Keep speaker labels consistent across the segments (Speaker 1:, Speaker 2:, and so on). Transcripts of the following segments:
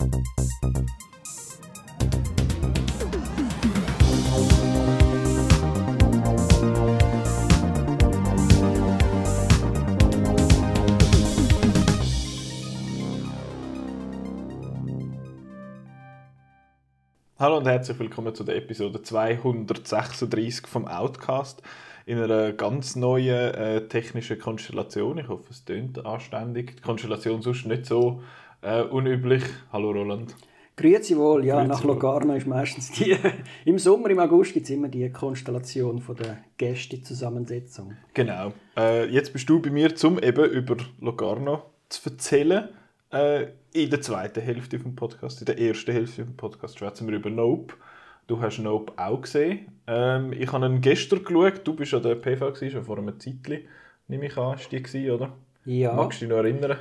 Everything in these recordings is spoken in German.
Speaker 1: Hallo und herzlich willkommen zu der Episode 236 vom Outcast in einer ganz neuen äh, technischen Konstellation. Ich hoffe, es tönt anständig. Die Konstellation sonst nicht so äh, unüblich. Hallo Roland.
Speaker 2: Grüezi wohl, ja,
Speaker 1: Grüezi
Speaker 2: nach
Speaker 1: wohl.
Speaker 2: Locarno ist meistens die, im Sommer, im August gibt es immer die Konstellation von der Gäste-Zusammensetzung.
Speaker 1: Genau. Äh, jetzt bist du bei mir, um eben über Locarno zu erzählen. Äh, in der zweiten Hälfte vom Podcast, in der ersten Hälfte vom Podcast schwätzen wir über Nope. Du hast Nope auch gesehen. Ähm, ich habe ihn gestern geschaut. Du bist an der PV gewesen, schon vor einem Zeitchen, nehme ich an, ist die gewesen, oder?
Speaker 2: Ja,
Speaker 1: Magst du dich noch erinnern?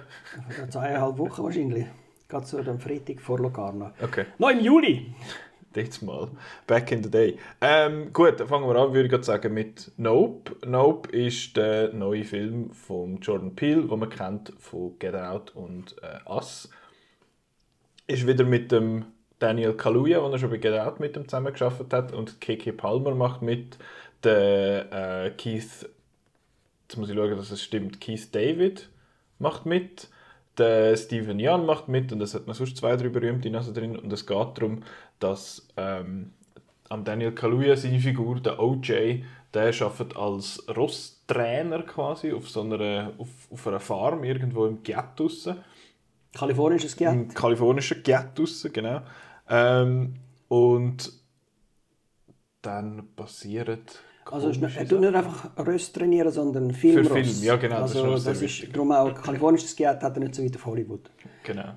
Speaker 2: vor zweieinhalb Wochen wahrscheinlich. Gerade so am Freitag vor Locarno.
Speaker 1: Okay.
Speaker 2: Noch im Juli!
Speaker 1: Jetzt mal. Back in the day. Ähm, gut, dann fangen wir an, würde ich sagen, mit Nope. Nope ist der neue Film von Jordan Peele, den man kennt von Get Out und äh, Us. Ist wieder mit dem Daniel Kaluuya, der er schon bei Get Out mit ihm zusammengearbeitet hat, und Keke Palmer macht mit. Der äh, Keith, jetzt muss ich schauen, dass es stimmt, Keith David macht mit. Der Steven Yeun macht mit und es hat noch sonst zwei, drei berühmte Nasen drin. Und es geht darum, dass ähm, am Daniel Kaluuya seine Figur, der OJ, der arbeitet als Rosstrainer quasi auf so einer, auf, auf einer Farm irgendwo im draussen.
Speaker 2: Kalifornisches Geld.
Speaker 1: Im kalifornischen draussen, genau. Ähm, und dann passiert
Speaker 2: Also ist nicht-
Speaker 1: komische
Speaker 2: er tut nicht einfach Röst trainieren, sondern
Speaker 1: Für
Speaker 2: Filmrost.
Speaker 1: Film, ja, genau, das ist
Speaker 2: Also das, ist
Speaker 1: wichtig.
Speaker 2: darum auch kalifornisches Geld hat er nicht so weit auf Hollywood.
Speaker 1: Genau.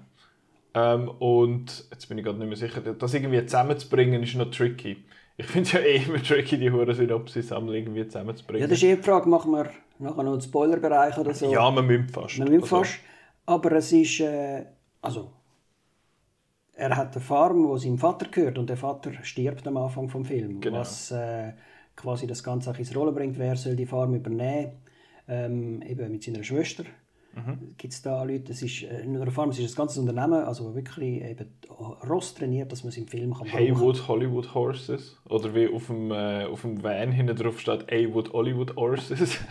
Speaker 1: Ähm, und jetzt bin ich gerade nicht mehr sicher, das irgendwie zusammenzubringen ist noch tricky. Ich finde es ja eh immer tricky, die Huren Synopsis-Sammlung irgendwie
Speaker 2: Ja,
Speaker 1: zusammenzubringen.
Speaker 2: das ist eh die Frage, machen wir nachher noch einen Spoilerbereich oder so?
Speaker 1: Ja, man müsste fast.
Speaker 2: Man
Speaker 1: Also,
Speaker 2: fast. Aber es ist. Äh, also. Er hat eine Farm, wo seinem Vater gehört und der Vater stirbt am Anfang vom Film.
Speaker 1: Genau.
Speaker 2: Was äh, quasi das Ganze auch ins Rollen bringt, wer soll die Farm übernehmen. Ähm, eben mit seiner Schwester.
Speaker 1: Mhm.
Speaker 2: Gibt es da Leute, es ist äh, nicht nur eine Farm, es ist ein ganzes Unternehmen, also wirklich eben Ross trainiert, dass man es im Film kann brauchen.
Speaker 1: Haywood Hollywood Horses. Oder wie auf dem, äh, auf dem Van hinten drauf steht Haywood Hollywood Horses.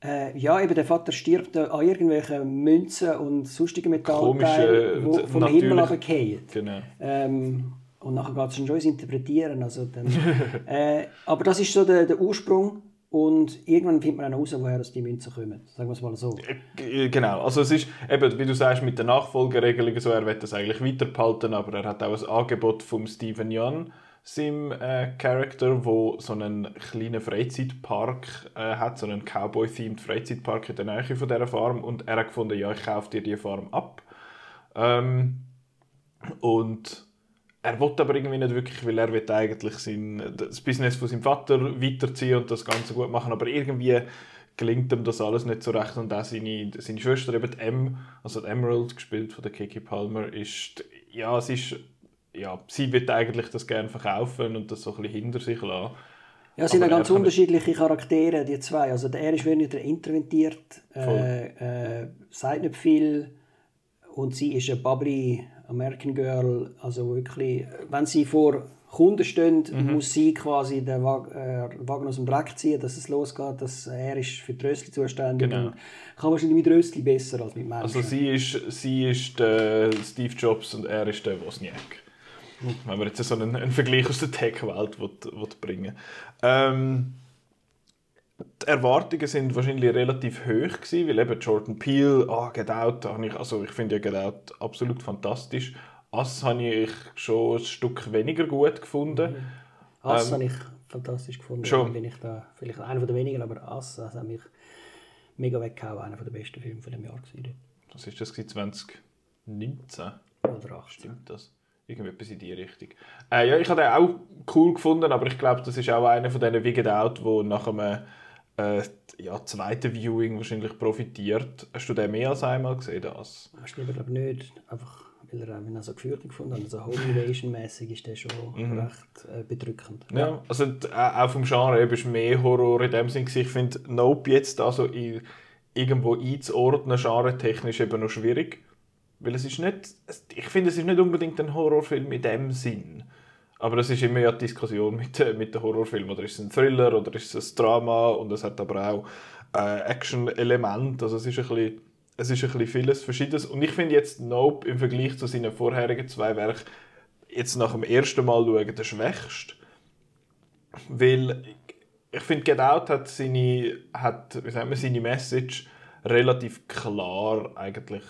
Speaker 2: Äh, ja, eben der Vater stirbt an irgendwelchen Münzen und sonstigen Metallteilen, die vom Himmel runterfallen.
Speaker 1: genau.
Speaker 2: Ähm, und nachher geht es schon ins Interpretieren. Also dann, äh, aber das ist so der, der Ursprung. Und irgendwann findet man dann heraus, woher die Münzen kommen. Sagen wir es mal so.
Speaker 1: G- Genau, also es ist eben, wie du sagst, mit den Nachfolgeregelungen so, er will das eigentlich weiterbehalten, aber er hat auch ein Angebot vom Steven Yeun, seinem äh, Charakter, wo so einen kleinen Freizeitpark äh, hat, so einen Cowboy-themed Freizeitpark in der Nähe von dieser Farm und er hat gefunden, ja, ich kaufe dir die Farm ab. Ähm, und er will aber irgendwie nicht wirklich, weil er will eigentlich sein, das Business von seinem Vater weiterziehen und das Ganze gut machen, aber irgendwie gelingt ihm das alles nicht so recht und auch seine, seine Schwester, eben die M, also die Emerald, gespielt von der Kiki Palmer, ist, ja, sie ist, ja, sie will eigentlich das gerne verkaufen und das so ein bisschen hinter sich lassen.
Speaker 2: Ja, es sind ja ganz unterschiedliche Charaktere, die zwei. Also der er ist wenig interventiert, äh, äh, sagt nicht viel und sie ist eine bubbly American Girl, also wirklich, wenn sie vor Kunden stehen,
Speaker 1: Mhm.
Speaker 2: muss sie quasi den äh, Wagen aus dem Dreck ziehen, dass es losgeht, dass er ist für die Röstli zuständig
Speaker 1: Genau.
Speaker 2: und kann wahrscheinlich mit Röstli besser als mit Menschen.
Speaker 1: Also sie ist, sie ist der Steve Jobs und er ist der Wozniak. Wenn wir jetzt so einen, einen Vergleich aus der Tech-Welt bringen ähm, Die Erwartungen sind wahrscheinlich relativ hoch gewesen, weil eben Jordan Peele, ah, Get Out, ich, also ich finde ja Get Out absolut fantastisch. Us habe ich schon ein Stück weniger gut gefunden.
Speaker 2: Ass
Speaker 1: ähm,
Speaker 2: habe ich fantastisch gefunden.
Speaker 1: schon.
Speaker 2: Bin ich da vielleicht einer der wenigen, aber Ass das hat mich mega weggehauen. Einer der besten Filme von dem Jahr gewesen.
Speaker 1: Was ist das gewesen, 2019?
Speaker 2: Oder 18.
Speaker 1: Stimmt das? Irgendwie etwas in die Richtung. Äh, ja, ich habe den auch cool gefunden, aber ich glaube, das ist auch einer von diesen Wie Get Out, wo nach einem äh, ja, zweiten Viewing wahrscheinlich profitiert. Hast du den mehr als einmal gesehen? Das?
Speaker 2: Hast du glaube nicht. Einfach, weil er, er so geführt gefunden hat. Also Home Invasion-mäßig ist der schon recht äh, bedrückend.
Speaker 1: Ja, also d- äh, auch vom Genre eben ist mehr Horror in dem Sinn. gewesen. Ich finde Nope jetzt also in, irgendwo einzuordnen, genre-technisch eben noch schwierig. Weil es ist nicht, ich finde, es ist nicht unbedingt ein Horrorfilm in dem Sinn. Aber es ist immer ja die Diskussion mit, mit den Horrorfilmen. Oder ist es ein Thriller oder ist es ein Drama? Und es hat aber auch äh, Action-Elemente. Also es ist ein bisschen, es ist ein bisschen vieles Verschiedenes. Und ich finde jetzt Nope im Vergleich zu seinen vorherigen zwei Werken jetzt nach dem ersten Mal schauen der schwächste. Weil ich finde, Get Out hat seine, hat, wie sagt man, seine Message relativ klar eigentlich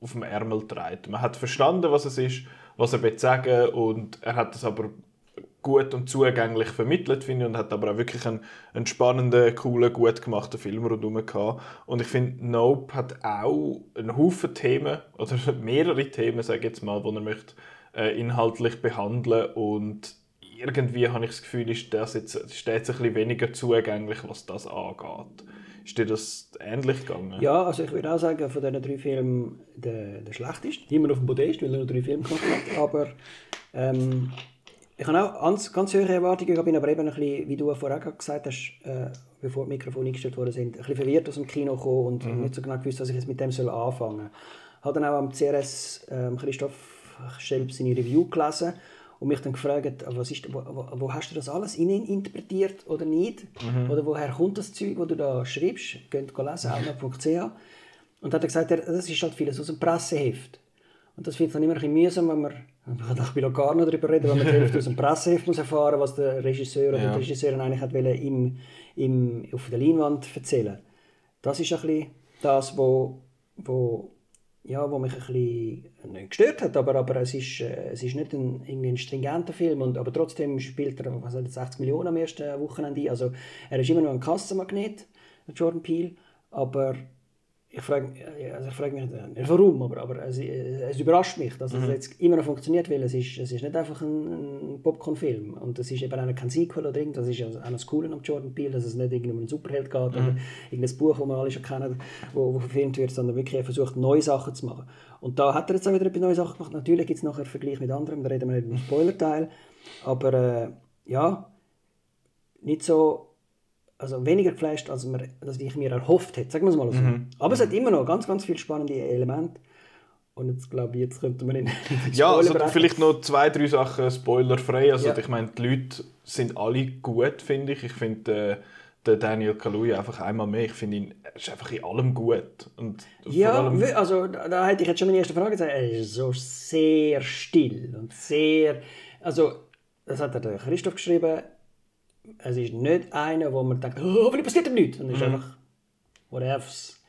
Speaker 1: auf dem Ärmel getragen. Man hat verstanden, was es ist, was er will sagen und er hat es aber gut und zugänglich vermittelt, finde ich, und hat aber auch wirklich einen, einen spannenden, coolen, gut gemachten Film rundherum gehabt. Und ich finde, Nope hat auch einen Haufen Themen, oder mehrere Themen, sage ich jetzt mal, die er möchte, äh, inhaltlich behandeln und irgendwie habe ich das Gefühl, ist das jetzt, ist das jetzt ein bisschen weniger zugänglich, was das angeht. Ist dir das ähnlich gegangen?
Speaker 2: Ja, also ich würde auch sagen, von diesen drei Filmen der, der schlechteste. Immer auf dem Podest, weil er nur drei Filme gemacht hat. Aber ähm, ich habe auch ganz, ganz hohe Erwartungen. Ich bin aber eben ein bisschen, wie du vorher gesagt hast, äh, bevor die Mikrofone eingestellt worden sind, ein bisschen verwirrt aus dem Kino gekommen und mhm. nicht so genau gewusst, was ich jetzt mit dem soll anfangen soll. Ich habe dann auch am CRS äh, Christoph Schelp seine Review gelesen und mich dann gefragt, was ist, wo, wo, hast du das alles interpretiert oder nicht? Mhm. Oder woher kommt das Zeug, das du da schreibst? Könnt lesen, outnow.ch. Und dann hat er gesagt, das ist halt vieles aus dem Presseheft. Und das finde ich dann immer ein bisschen mühsam, wenn man, ich will auch gar nicht darüber reden, wenn man die aus dem Presseheft muss erfahren was der Regisseur oder ja. die Regisseurin eigentlich hat wollen, im, im, auf der Leinwand erzählen. Das ist ein bisschen das, wo, wo ja, wo mich ein bisschen nicht gestört hat, aber, aber es, ist, äh, es ist nicht ein, irgendwie ein stringenter Film, und, aber trotzdem spielt er was 60 Millionen am ersten Wochenende ein. Also er ist immer noch ein Kassenmagnet, Jordan Peele, aber ich frage, also ich frage mich nicht warum, aber, aber es, es überrascht mich, dass mhm. es jetzt immer noch funktioniert, weil es ist, es ist nicht einfach ein, ein Popcorn-Film und es ist eben auch kein Sequel oder irgendwas, das ist auch das Coole am Jordan Peele, dass es nicht irgendwie um einen Superheld geht mhm. oder irgendein Buch, das wir alle schon kennen, wo, wo verfilmt wird, sondern wirklich versucht, neue Sachen zu machen. Und da hat er jetzt auch wieder neue Sachen gemacht. Natürlich gibt es nachher einen Vergleich mit anderen, da reden wir nicht im Spoiler-Teil, aber äh, ja, nicht so also weniger geflasht, als, man, als ich mir erhofft hätte, sagen wir es mal so. Mhm. Aber es hat immer noch ganz, ganz viele spannende Elemente. Und jetzt glaube ich, jetzt könnte man in,
Speaker 1: Ja, also vielleicht noch zwei, drei Sachen spoilerfrei. Also ja. ich meine, die Leute sind alle gut, finde ich. Ich finde äh, Daniel Kaluuya einfach einmal mehr. Ich finde ihn, er ist einfach in allem gut. Und
Speaker 2: ja, allem... also da, da hätte ich jetzt schon meine erste Frage gesagt. Er ist so sehr still und sehr, also das hat der Christoph geschrieben es ist nicht einer, wo man denkt, oh, warum passiert ihm nichts? Und es ist mhm. einfach, whatevs.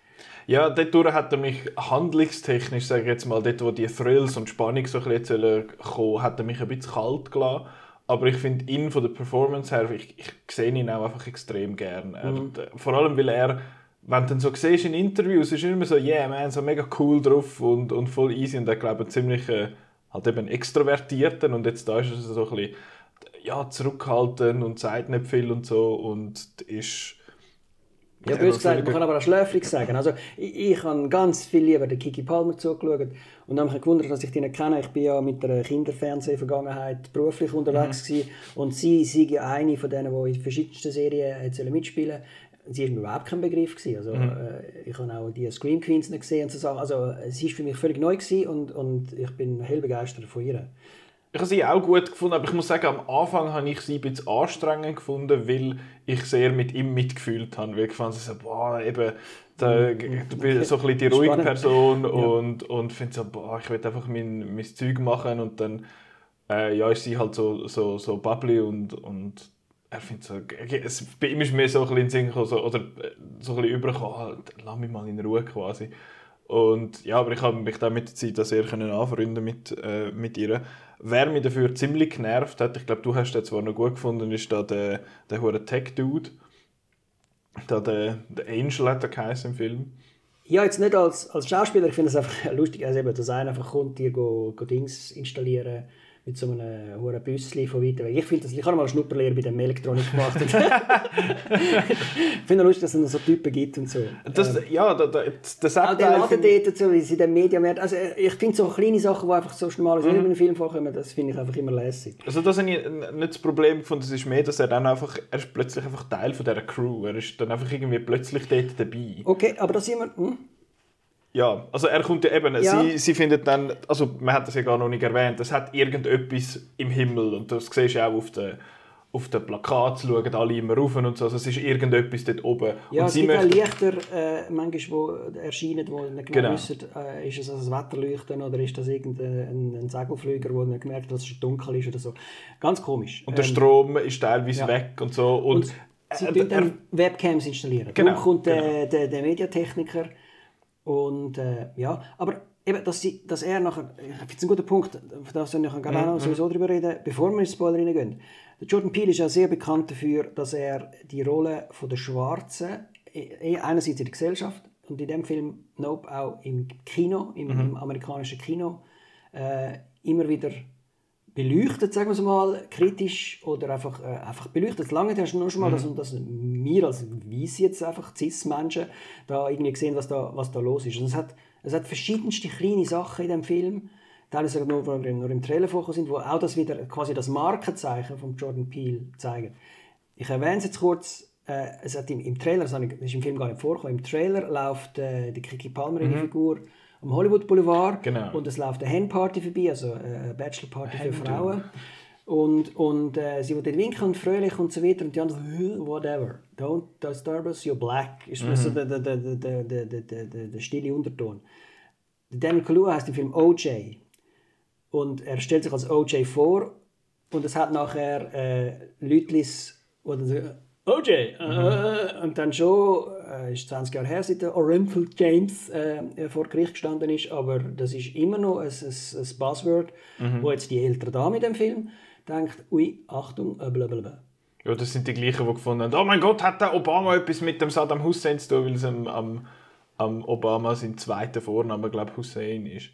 Speaker 1: Ja, dort hat er mich handlungstechnisch, sage ich jetzt mal, dort, wo die Thrills und Spannung so ein bisschen kommen, hat er mich ein bisschen kalt gelassen. Aber ich finde ihn von der Performance her, ich, ich sehe ihn auch einfach extrem gern. Er, mhm. Vor allem, weil er, wenn du ihn so siehst in Interviews, ist er immer so, yeah man, so mega cool drauf und, und voll easy. Und er glaube ich ziemlich äh, halt eben extrovertierten und jetzt da ist er so ein bisschen ja, zurückhaltend und sagt nicht viel und so und ist...
Speaker 2: Ja, bös gesagt, man kann aber auch schläfrig sagen. Also, ich, ich habe ganz viel lieber den Kiki Palmer zugeschaut und dann habe mich gewundert, dass ich nicht kenne. Ich bin ja mit einer Kinderfernseh-Vergangenheit beruflich unterwegs mhm. und sie ist ja eine von denen, die in verschiedensten Serien mitspielen Sie war mir überhaupt kein Begriff. Gewesen. Also, mhm. äh, ich habe auch die Scream Queens nicht gesehen und so Sachen. Also, sie war für mich völlig neu und, und ich bin hell begeistert von ihr.
Speaker 1: Ich habe sie auch gut gefunden, aber ich muss sagen, am Anfang habe ich sie ein bisschen anstrengend gefunden, weil ich sehr mit ihm mitgefühlt habe. Weil ich fand so, boah, eben, da, du bist so ein bisschen die ruhige Spannend. Person ja. und, und finde so, boah, ich will einfach mein, mein Zeug machen und dann äh, ja, ist sie halt so, so, so bubbly und, und er findet so, es, bei ihm ist mir so ein bisschen in Sinn gekommen, so, oder äh, so ein bisschen übergekommen, halt, lass mich mal in Ruhe quasi. Und ja, aber ich habe mich dann mit der Zeit sehr können anfreunden mit, äh, mit ihr. Wer mich dafür ziemlich genervt hat, ich glaube, du hast den zwar noch gut gefunden, ist da der, der hohe Tech-Dude. Da der, der Angel hat er im Film.
Speaker 2: Ja, jetzt nicht als, als Schauspieler, ich finde es einfach lustig, also eben, dass einer einfach kommt, dir go, go Dings installieren mit so einem hohen Büssli von weiter weg. Ich finde ich habe mal eine Schnupperlehre bei dem Elektronik gemacht. ich finde es lustig, dass es noch so Typen gibt und so.
Speaker 1: Das, ähm, ja, da, da, das
Speaker 2: sagt auch der Laden dort, so, wie sie den Mediamarkt, also ich finde so kleine Sachen, die einfach so normal mhm. in einem Film vorkommen, das finde ich einfach immer lässig.
Speaker 1: Also das habe ich nicht das Problem gefunden, es ist mehr, dass er dann einfach, er ist plötzlich einfach Teil von dieser Crew, er ist dann einfach irgendwie plötzlich dort dabei.
Speaker 2: Okay, aber da sind wir... Hm?
Speaker 1: Ja, also er kommt ja eben,
Speaker 2: Ja.
Speaker 1: Sie, sie findet dann, also man hat das ja gar noch nicht erwähnt, es hat irgendetwas im Himmel und das siehst du auch auf den, auf den Plakat, schauen alle immer rauf und so, also es ist irgendetwas dort oben.
Speaker 2: Ja,
Speaker 1: und
Speaker 2: es
Speaker 1: sie
Speaker 2: gibt
Speaker 1: möchte,
Speaker 2: Lichter, äh, manchmal, die erscheinen, wo nicht genau,
Speaker 1: Genau.
Speaker 2: wissen, äh, ist es also ein Wetterleuchten oder ist das irgendein ein, Segelflüger, der nicht gemerkt hat, dass es dunkel ist oder so. Ganz komisch.
Speaker 1: und der
Speaker 2: Ähm,
Speaker 1: Strom ist teilweise
Speaker 2: ja.
Speaker 1: weg und so. Und,
Speaker 2: Und sie
Speaker 1: äh,
Speaker 2: dann Webcams installieren.
Speaker 1: Genau,
Speaker 2: Darum kommt der, der, der Mediatechniker und äh, ja, aber eben, dass, sie, dass er nachher, ich finde es ein guter Punkt, auf das soll ich gerne
Speaker 1: Mhm,
Speaker 2: auch noch sowieso drüber reden, bevor wir in Spoiler reingehen. Der Jordan Peele ist ja sehr bekannt dafür, dass er die Rolle von der Schwarzen, eh, einerseits in der Gesellschaft und in dem Film Nope auch im Kino, im,
Speaker 1: Mhm.
Speaker 2: im amerikanischen Kino, äh, immer wieder beleuchtet, sagen wir es mal, kritisch oder einfach, äh, einfach beleuchtet. Lange hast du nur schon mal, dass, dass wir als Weiss jetzt einfach Cis-Menschen da irgendwie sehen, was da, was da los ist. Und es hat, es hat verschiedenste kleine Sachen in dem Film, teilweise nur, nur, im- nur im Trailer vorgekommen sind, wo auch das wieder quasi das Markenzeichen von Jordan Peele zeigen. Ich erwähne es jetzt kurz, äh, es hat im, im Trailer, das, ist im Film gar nicht vorgekommen, im Trailer läuft äh, die Kiki Palmer in die Figur am Hollywood Boulevard.
Speaker 1: Genau.
Speaker 2: Und es läuft eine Handparty vorbei, also äh, eine Bachelorparty für Frauen. Und, und äh, sie wollte winken und fröhlich und so weiter. Und die anderen so, whatever, don't disturb us, you're black. Ist mhm. so der, der, der, der, der, der, der stille Unterton. Daniel Kaluuya heißt im Film OJ. Und er stellt sich als OJ vor. Und es hat nachher äh, Leute, die dann so, OJ! Äh, mhm. äh, äh. Und dann schon äh, ist 20 Jahre her, seit der Oriental James äh, vor Gericht gestanden ist, aber das ist immer noch ein, ein, ein Buzzword, wo jetzt die ältere Dame in dem Film denkt, ui, Achtung, äh, blablabla.
Speaker 1: ja, das sind die gleichen, die gefunden haben, oh mein Gott, hat der Obama etwas mit dem Saddam Hussein zu tun, weil es am, am, am Obama sein zweiter Vorname, glaube ich, Hussein ist.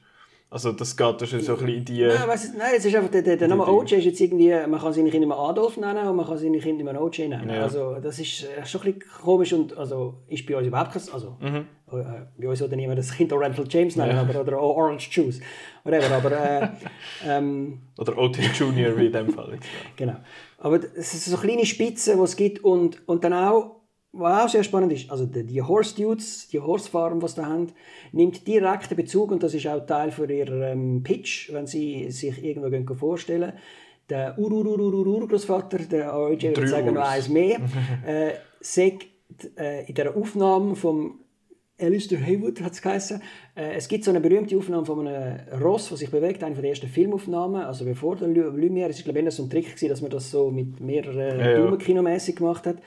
Speaker 1: Also das geht das ist so ein bisschen in die...
Speaker 2: Nein, weiss nein, es ist einfach, der, der, der Name OJ ist jetzt irgendwie, man kann seine Kinder immer Adolf nennen und man kann seine Kinder immer OJ nennen.
Speaker 1: Ja.
Speaker 2: Also das ist äh, schon ein bisschen komisch und also ist bei uns überhaupt kein, also
Speaker 1: Mhm.
Speaker 2: äh, bei uns würde niemand das Kind Oriental James nennen, aber, oder Orange Juice, whatever, aber äh, ähm,
Speaker 1: Oder OT Junior wie in dem Fall. Ja.
Speaker 2: Genau. Aber es sind so kleine Spitzen, die es gibt und, und dann auch, was auch sehr spannend ist, also die, die Horse Dudes, die Horse Farm, die sie da haben, nimmt direkten Bezug und das ist auch Teil für ihren ähm, Pitch, wenn sie sich irgendwo gehen vorstellen. Der Urururururgroßvater, der OJ, würde sagen noch eins mehr, äh, sagt äh, in der Aufnahme vom Alistair Haywood hat es geheißen. Äh, es gibt so eine berühmte Aufnahme von einem Ross, das sich bewegt, eine der ersten Filmaufnahmen, also bevor der Lu- Lumière, es ist glaube ich so ein Trick gewesen, dass man das so mit mehreren
Speaker 1: Ja, ja.
Speaker 2: Gemacht hat.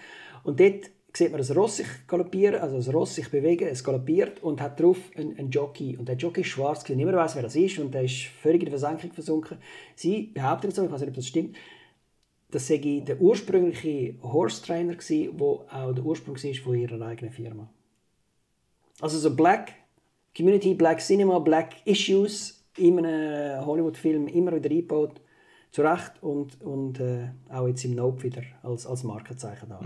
Speaker 2: Und dort sieht man das Ross sich galoppieren, also das Ross sich bewegen, es galoppiert und hat drauf einen, einen Jockey. Und der Jockey ist schwarz, niemand weiß, wer das ist und der ist völlig in der Versenkung versunken. Sie behaupten so, ich weiß nicht, ob das stimmt, das sei der ursprüngliche Horse Trainer gsi, wo auch der Ursprung war von ihrer eigenen Firma. Also so Black Community, Black Cinema, Black Issues in einem Hollywood-Film immer wieder eingebaut. Zu Recht und, und äh, auch jetzt im Nope wieder als, als Markenzeichen da.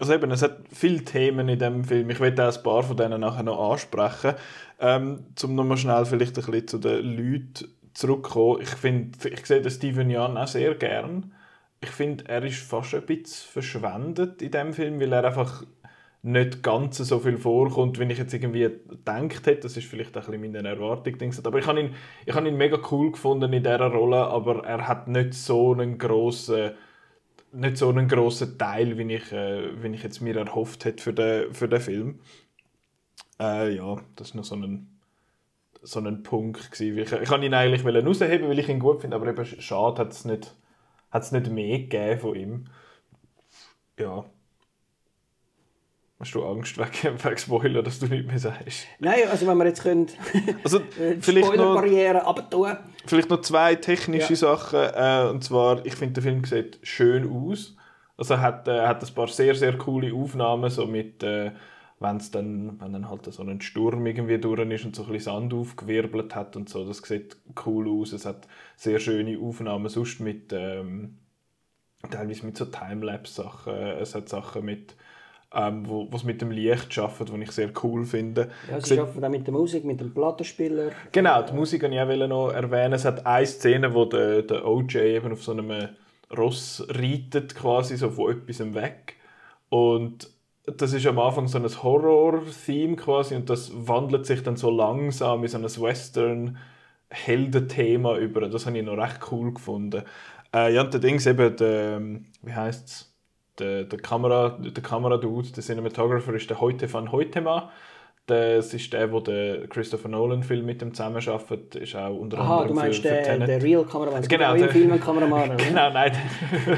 Speaker 1: Also eben, es hat viele Themen in dem Film. Ich werde auch ein paar von denen nachher noch ansprechen. Ähm, zum nochmal schnell vielleicht ein bisschen zu den Leuten zurückkommen. Ich finde, ich sehe den Steven Yeun auch sehr gern. Ich finde, er ist fast ein bisschen verschwendet in dem Film, weil er einfach nicht ganz so viel vorkommt, wie ich jetzt irgendwie gedacht hätte. Das ist vielleicht ein bisschen meine Erwartung. Aber ich habe ihn, ich habe ihn mega cool gefunden in dieser Rolle, aber er hat nicht so einen grossen nicht so einen grossen Teil, wie ich, äh, wie ich jetzt mir erhofft hätte für den, für den Film. Äh, ja, das ist noch so ein, so ein Punkt gewesen. Ich, ich wollte ihn eigentlich rausheben, weil ich ihn gut finde, aber eben schade hat es nicht, nicht mehr gegeben von ihm. Ja. Hast du Angst wegen, wegen Spoiler, dass du nicht mehr sagst?
Speaker 2: Nein, also wenn wir jetzt können,
Speaker 1: Also,
Speaker 2: äh,
Speaker 1: vielleicht noch,
Speaker 2: abtun.
Speaker 1: Vielleicht noch zwei technische
Speaker 2: Ja.
Speaker 1: Sachen. Äh, und zwar, ich finde, der Film sieht schön aus. Also er hat, äh, hat ein paar sehr, sehr coole Aufnahmen, so mit, äh, wenn's dann, wenn dann halt so ein Sturm irgendwie durch ist und so ein bisschen Sand aufgewirbelt hat und so. Das sieht cool aus. Es hat sehr schöne Aufnahmen, sonst mit, ähm, teilweise mit so Timelapse-Sachen. Es hat Sachen mit, ähm, wo was mit dem Licht schaffen, die ich sehr cool finde.
Speaker 2: Ja, sie arbeiten auch mit der Musik, mit dem Plattenspieler.
Speaker 1: Genau, die Musik wollte ich auch noch erwähnen. Es hat eine Szene, wo der, der OJ eben auf so einem Ross reitet, quasi so von etwas weg. Und das ist am Anfang so ein Horror-Theme quasi und das wandelt sich dann so langsam in so ein Western-Heldenthema über. Das habe ich noch recht cool gefunden. Äh, ja, und der Dings eben, der, wie heißt es? Der, der Kamera, der Kameradude, der Cinematographer ist der Heute van Hoitema. Das ist der, wo der Christopher Nolan Film mit dem zusammenarbeitet, ist auch unter
Speaker 2: Aha,
Speaker 1: anderem
Speaker 2: du meinst
Speaker 1: für, für
Speaker 2: der,
Speaker 1: Tenet.
Speaker 2: der Real Kameramann.
Speaker 1: Genau, der-
Speaker 2: Film Kameramann.
Speaker 1: Genau, nein,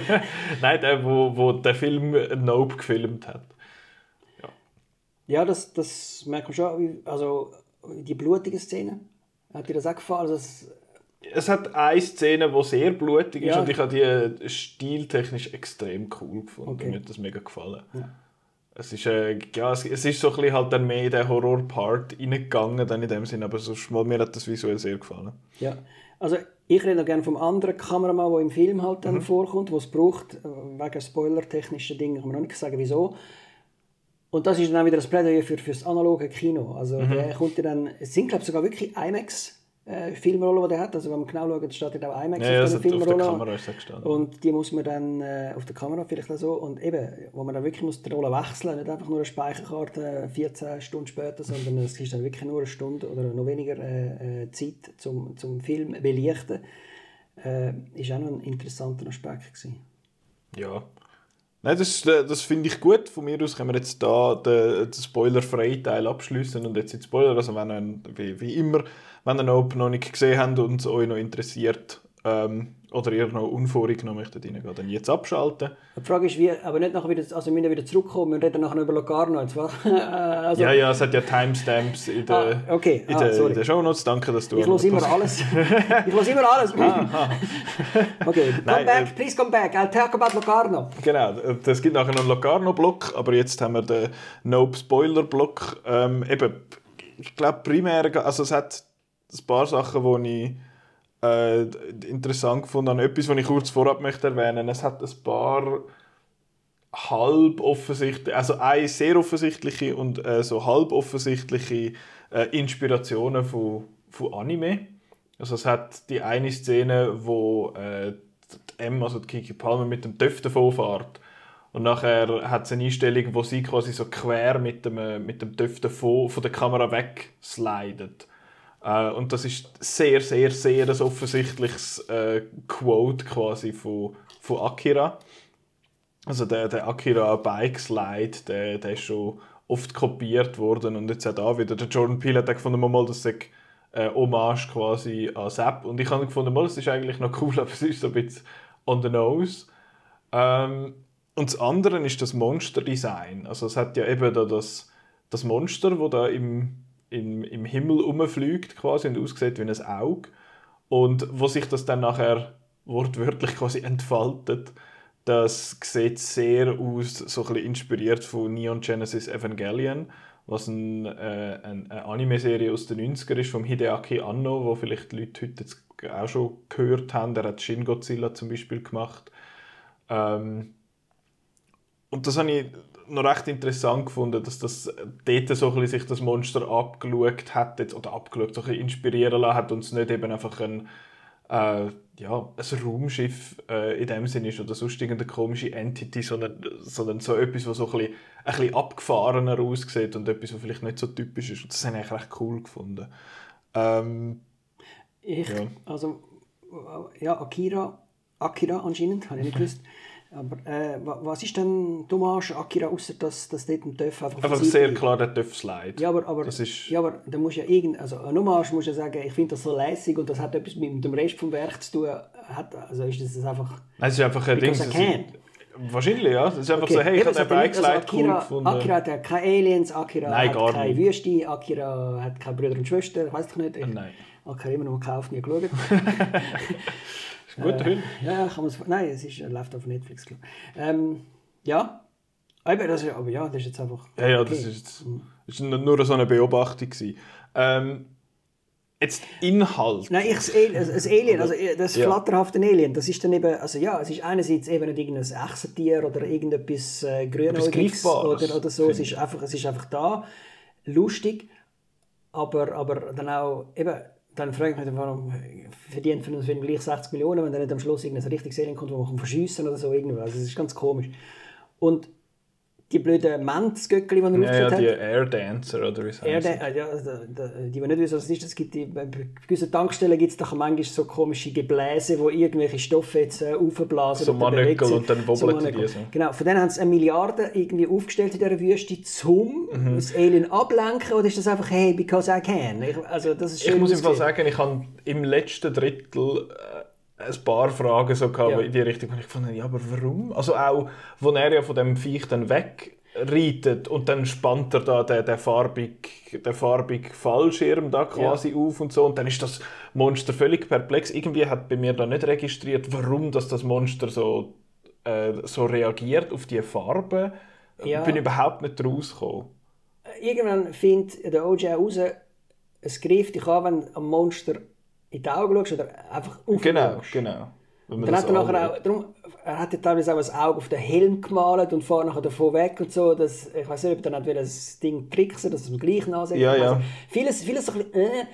Speaker 1: der, nein, der, wo, wo den Film Nope gefilmt hat.
Speaker 2: Ja, das, das merkt man schon. Also die blutigen Szenen. Hat dir das auch gefallen? Also, das,
Speaker 1: Es hat eine Szene, die sehr blutig ist
Speaker 2: Ja.
Speaker 1: und ich habe die stiltechnisch extrem cool gefunden.
Speaker 2: Okay.
Speaker 1: Mir hat das mega gefallen.
Speaker 2: Ja.
Speaker 1: Es ist, äh, ja, es, es ist so ein bisschen halt dann mehr in den Horror-Part reingegangen, dann in dem Sinn, aber sonst mal, mir hat das visuell sehr gefallen.
Speaker 2: ja. Also ich rede gerne vom anderen Kameramann, der im Film halt dann vorkommt, wo es braucht, äh, wegen spoilertechnischen Dingen, kann man noch nicht sagen, wieso. Und das ist dann auch wieder das Plädoyer für, für das analoge Kino. Also der kommt ja dann, es sind glaube ich sogar wirklich IMAX äh, Filmrollen, die der hat. Also wenn man genau schaut, steht ja auch IMAX
Speaker 1: Ja, ja,
Speaker 2: auf
Speaker 1: es
Speaker 2: diesen
Speaker 1: hat auf der gestanden.
Speaker 2: Und die muss man dann äh, auf der Kamera vielleicht auch so. Und eben, wo man dann wirklich muss die Rolle wechseln nicht einfach nur eine Speicherkarte 14 Stunden später, sondern es ist dann wirklich nur eine Stunde oder noch weniger äh, äh, Zeit zum, zum Film belichten. Äh, ist auch noch ein interessanter Aspekt gewesen.
Speaker 1: Ja. Nein, das, äh, das finde ich gut. Von mir aus können wir jetzt da den, den spoilerfreien Teil abschließen und jetzt die Spoiler. Also wenn wie, wie immer, wenn ihr Nope noch nicht gesehen habt und euch noch interessiert ähm, oder ihr noch unvorgenommen möchtet reingehen, dann jetzt abschalten.
Speaker 2: Die Frage ist, wie, aber nicht nachher wieder, also wir müssen wieder zurückkommen, wir reden nachher noch über Locarno. Jetzt, was? also,
Speaker 1: Ja, ja, es hat ja Timestamps in den
Speaker 2: Ah, okay.
Speaker 1: in
Speaker 2: Ah,
Speaker 1: in der Shownotes. Danke, dass du
Speaker 2: Ich höre immer alles. ich höre immer alles. okay, come
Speaker 1: Nein,
Speaker 2: back,
Speaker 1: äh,
Speaker 2: please come back. I'll talk about Locarno.
Speaker 1: Genau, es gibt nachher noch einen Locarno-Block, aber jetzt haben wir den Nope-Spoiler-Block. Ähm, eben, ich glaube primär, also es hat ein paar Sachen, die ich äh, interessant gefunden habe. Etwas, was ich kurz vorab möchte erwähnen. Es hat ein paar halb offensichtliche, also eine sehr offensichtliche und äh, so halb offensichtliche äh, Inspirationen von, von Anime. Also es hat die eine Szene, wo äh, die M, also die Kiki Palmer, mit dem Töff davon fährt. Und nachher hat es eine Einstellung, wo sie quasi so quer mit dem, äh, mit dem Töff davon von der Kamera wegslidet. Äh, und das ist sehr, sehr, sehr ein offensichtliches äh, Quote quasi von, von Akira. Also der, der Akira Bike Slide, der, der ist schon oft kopiert worden und jetzt auch wieder. Der Jordan Peele hat gefunden, mal, das sei äh, Hommage quasi an Sepp. Und ich habe gefunden, mal, das ist eigentlich noch cool, aber es ist so ein bisschen on the nose. Ähm, und das andere ist das Monster-Design. Also es hat ja eben da das, das Monster, das da im, im, im Himmel rumfliegt quasi und aussieht wie ein Auge. Und wo sich das dann nachher wortwörtlich quasi entfaltet, das sieht sehr aus, so ein inspiriert von Neon Genesis Evangelion, was ein, äh, ein, eine Anime-Serie aus den 90er ist, vom Hideaki Anno, wo vielleicht die Leute heute auch schon gehört haben. Der hat Shin Godzilla zum Beispiel gemacht. Ähm, und das habe ich noch recht interessant gefunden, dass das dort so ein bisschen sich das Monster abgeschaut hat, jetzt, oder abgeschaut, so ein bisschen inspirieren lassen hat und es nicht eben einfach ein, äh, ja, ein Raumschiff äh, in dem Sinne ist oder sonst irgendeine komische Entity, sondern, sondern so etwas, was so ein bisschen, ein bisschen abgefahrener aussieht und etwas, was vielleicht nicht so typisch ist. Und das habe ich eigentlich recht cool gefunden. Ähm,
Speaker 2: Ich,
Speaker 1: Ja.
Speaker 2: also, äh, ja, Akira, Akira anscheinend, habe ich nicht gewusst. Aber äh, wa- was ist denn Hommage Akira, außer dass, dass dort ein Töff einfach
Speaker 1: einfach sehr klar der Töff Slide.
Speaker 2: Ja, aber, aber,
Speaker 1: Das ist-
Speaker 2: ja, aber da muss ja irgend, also eine Hommage muss ja sagen, ich finde das so lässig und das hat etwas mit dem Rest vom Werk zu tun. Hat, also ist das einfach...
Speaker 1: Es ist einfach ein Ding. Wahrscheinlich, ja. Es ist einfach
Speaker 2: Okay,
Speaker 1: so, hey, ich habe den
Speaker 2: nicht-
Speaker 1: Bike
Speaker 2: also
Speaker 1: Slide cool
Speaker 2: Akira,
Speaker 1: gefunden.
Speaker 2: Akira hat ja keine Aliens, Akira
Speaker 1: Nein,
Speaker 2: hat keine
Speaker 1: nicht.
Speaker 2: Wüste, Akira hat keine Brüder und Schwestern, ich weiß doch nicht. Ich,
Speaker 1: Nein.
Speaker 2: Akira immer noch gekauft, nie geschaut.
Speaker 1: ist ein guter Film.
Speaker 2: Ja, ja, kann man's, nein, es ist, er läuft auf Netflix. glaub ich. Ähm, ja, aber, das ist, aber ja, das ist jetzt einfach.
Speaker 1: Ja, ja,
Speaker 2: okay.
Speaker 1: das ist, das ist nur so eine Beobachtung. gewesen. Ähm, jetzt Inhalt.
Speaker 2: Nein, ich, das Al- das Alien, also das
Speaker 1: Ja.
Speaker 2: flatterhafte Alien, das ist dann eben, also ja, es ist einerseits eben nicht irgendein Echsentier oder irgendetwas äh, Grünäugiges oder, oder so, es ist, einfach, es ist einfach da, lustig, aber, aber dann auch, eben, dann frage ich mich, warum verdient für einen Film gleich 60 Millionen, wenn dann nicht am Schluss irgendein richtiges Alien kommt, wo man verschiessen oder so, irgendwas, es ist ganz komisch. Und die blöden Mentzgöckli, die er
Speaker 1: Ja, ja,
Speaker 2: aufgeführt
Speaker 1: die
Speaker 2: hat.
Speaker 1: Air Dancer oder wie heißt.
Speaker 2: der, äh, ja, der, die, die nicht wissen, was es ist, es gibt die, bei gewissen Tankstellen gibt es doch manchmal so komische Gebläse, wo irgendwelche Stoffe jetzt äh, aufblasen.
Speaker 1: So Manöckel und dann wobbeln die
Speaker 2: Manöckel.
Speaker 1: so.
Speaker 2: Genau, von denen haben sie eine Milliarde irgendwie aufgestellt in dieser Wüste, zum
Speaker 1: Mhm.
Speaker 2: das Alien ablenken, oder ist das einfach, hey, because I can? Ich, also, das ist schön
Speaker 1: Ich muss im Fall sagen, ich habe im letzten Drittel äh, ein paar Fragen so gehabt,
Speaker 2: Ja.
Speaker 1: in die Richtung, wo ich gefunden habe, ja, aber warum? Also auch, wo er ja von dem Viech dann wegreitet und dann spannt er da den, den farbig den farbig Fallschirm da quasi auf und so und dann ist das Monster völlig perplex. Irgendwie hat bei mir da nicht registriert, warum dass das Monster so, äh, so reagiert auf die Farbe.
Speaker 2: Ja.
Speaker 1: Ich bin überhaupt nicht rausgekommen.
Speaker 2: Irgendwann findet der OJ raus, es greift dich an, wenn am Monster in die Augen schaust oder einfach aufschaust.
Speaker 1: Genau, genau.
Speaker 2: Dann hat er nachher auch, darum, er hat ja teilweise auch ein Auge auf den Helm gemalt und fährt nachher davon weg und so. Das, ich weiß nicht, ob er dann das Ding tricksen, dass es ihm gleich nachsagt.
Speaker 1: Ja, ja.
Speaker 2: Also, vieles, vieles so ein bisschen, äh,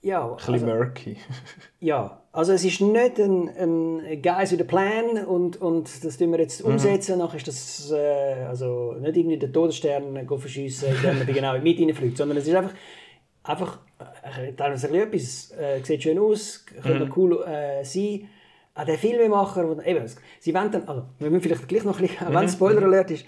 Speaker 2: ja,
Speaker 1: Ein bisschen
Speaker 2: also,
Speaker 1: murky.
Speaker 2: ja, also es ist nicht ein, ein Guys with a Plan und, und das tun wir jetzt
Speaker 1: Mhm.
Speaker 2: umsetzen, nachher ist das äh, also nicht irgendwie den Todesstern verschiessen, indem man die genau mit reinfliegt, sondern es ist einfach, einfach teilweise ein bisschen etwas, äh, sieht schön aus, könnte
Speaker 1: Mhm.
Speaker 2: cool äh, sein. Auch der Filmemacher, wo- eben, sie wollen dann, also wir müssen vielleicht gleich noch ein bisschen,
Speaker 1: Mhm.
Speaker 2: wenn es Spoiler Alert ist,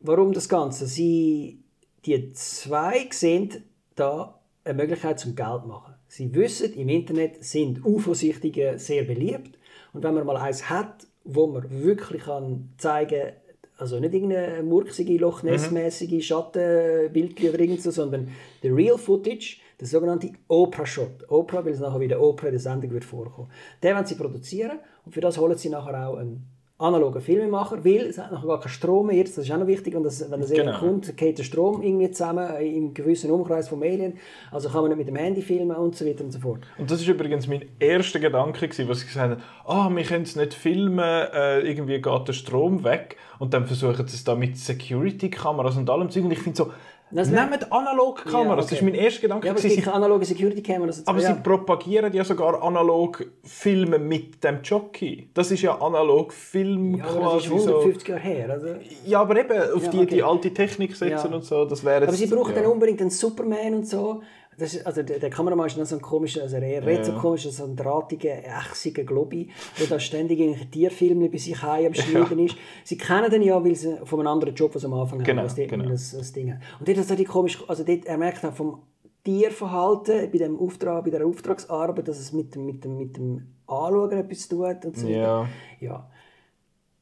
Speaker 2: warum das Ganze? Sie, die zwei sehen da eine Möglichkeit zum Geld machen. Sie wissen, im Internet sind UFO-Sichtungen sehr beliebt. Und wenn man mal eins hat, wo man wirklich kann zeigen also nicht irgendeine murksige, Loch Ness-mäßige Schattenbildchen oder irgend so, sondern der Real Footage, der sogenannte Oprah-Shot. Oprah, weil es nachher wieder Oprah in der Sendung wird vorkommen. Den wollen sie produzieren und für das holen sie nachher auch einen analogen Filmemacher, weil es hat nachher gar keinen Strom mehr. Das ist auch noch wichtig, wenn das, wenn das
Speaker 1: Genau.
Speaker 2: kommt, geht der Strom irgendwie zusammen äh, im gewissen Umkreis vom Alien. Also kann man nicht mit dem Handy filmen und so weiter und so fort.
Speaker 1: Und das ist übrigens mein erster Gedanke, gewesen, was ich gesagt habe, ah, wir können es nicht filmen, äh, irgendwie geht der Strom weg und dann versuchen sie es da mit Security-Kameras und allem Zeug und ich finde so,
Speaker 2: Das
Speaker 1: nehmt Analog-Kameras,
Speaker 2: Ja,
Speaker 1: das
Speaker 2: okay.
Speaker 1: ist mein erster Gedanke.
Speaker 2: Ja, aber es gibt analoge Security-Cameras.
Speaker 1: aber
Speaker 2: ja.
Speaker 1: sie propagieren ja sogar analog Filme mit dem Jockey. Das ist ja analog Film
Speaker 2: ja, aber das
Speaker 1: quasi
Speaker 2: ist
Speaker 1: so.
Speaker 2: 150 Jahre her. Also.
Speaker 1: Ja, aber eben auf
Speaker 2: Ja,
Speaker 1: die,
Speaker 2: okay.
Speaker 1: die alte Technik setzen
Speaker 2: Ja.
Speaker 1: und so, das wäre
Speaker 2: Aber sie brauchen
Speaker 1: ja.
Speaker 2: dann unbedingt einen Superman und so. Das ist, also der, der Kameramann ist dann so ein komischer, also er redet so komisch, so ein drahtiger, ächsiger Globi, der da ständig irgendwelche Tierfilme bei sich heim am Schneiden ist. Sie kennen den ja, weil sie von einem anderen Job, was sie am Anfang
Speaker 1: Genau,
Speaker 2: haben, was dort
Speaker 1: genau.
Speaker 2: das, das Ding hat. Und dort ist das komisch, also dort, er merkt auch vom Tierverhalten bei dem Auftrag, bei der Auftragsarbeit, dass es mit dem, mit mit dem Anschauen etwas tut und so weiter.
Speaker 1: Ja.
Speaker 2: Ja.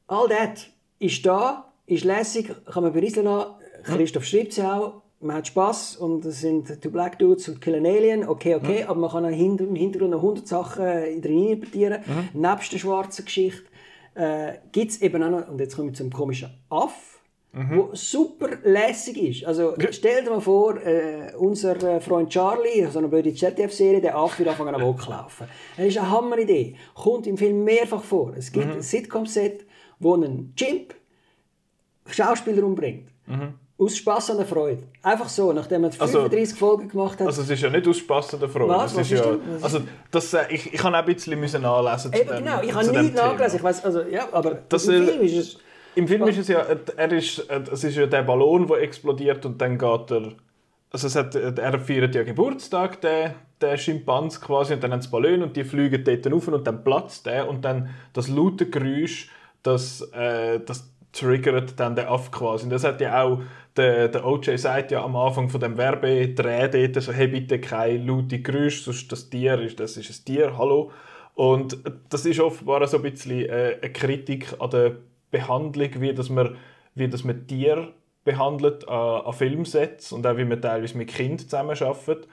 Speaker 2: All das ist da, ist lässig, kann man berieseln lassen. Christoph schreibt es auch. Man hat Spass und es sind Two Black Dudes und Kill an Alien. Okay, okay, aber man kann im Hintergrund noch 100 Sachen drin interpretieren. Nebst der schwarzen Geschichte äh, gibt es eben auch noch, und jetzt kommen wir zum komischen Aff, wo super lässig ist. Also stell dir mal vor, äh, unser äh, Freund Charlie, so eine blöde ZDF-Serie, der Aff wird anfangen am Wolken laufen. Das ist eine Hammeridee. Kommt im Film mehrfach vor. Es gibt ein Sitcom-Set, wo ein Chimp Schauspieler umbringt. Aus Spass an der Freude. Einfach so, nachdem
Speaker 1: Also-
Speaker 2: 35 Folgen gemacht hat.
Speaker 1: Also es ist ja nicht aus Spass an der Freude.
Speaker 2: Was? Was
Speaker 1: ist ja, also das, äh, ich, ich habe auch ein bisschen müssen nachlesen zu
Speaker 2: Eben,
Speaker 1: dem,
Speaker 2: genau, ich
Speaker 1: zu
Speaker 2: habe
Speaker 1: Thema.
Speaker 2: nachgelesen. Ich weiss, also, ja, aber
Speaker 1: Das,
Speaker 2: im
Speaker 1: äh,
Speaker 2: Film ist es...
Speaker 1: Im Film ist es ja, er ist, es ist ja der Ballon, der explodiert und dann geht er, also es hat, er feiert ja Geburtstag, der, der Schimpans quasi, und dann haben sie Ballon und die fliegen dort rauf und dann platzt der und dann das laute Geräusch, das, äh, das triggert dann den Aff quasi. Und das hat ja auch, der, der OJ sagt ja am Anfang von dem Werbedreh dort so, hey bitte kein laute Geräusch, sonst das Tier ist, das ist ein Tier, hallo. Und das ist offenbar so ein bisschen äh, eine Kritik an der Behandlung, wie dass man, wie dass man Tiere behandelt an, an Filmsets und auch wie man teilweise mit Kindern zusammenarbeitet.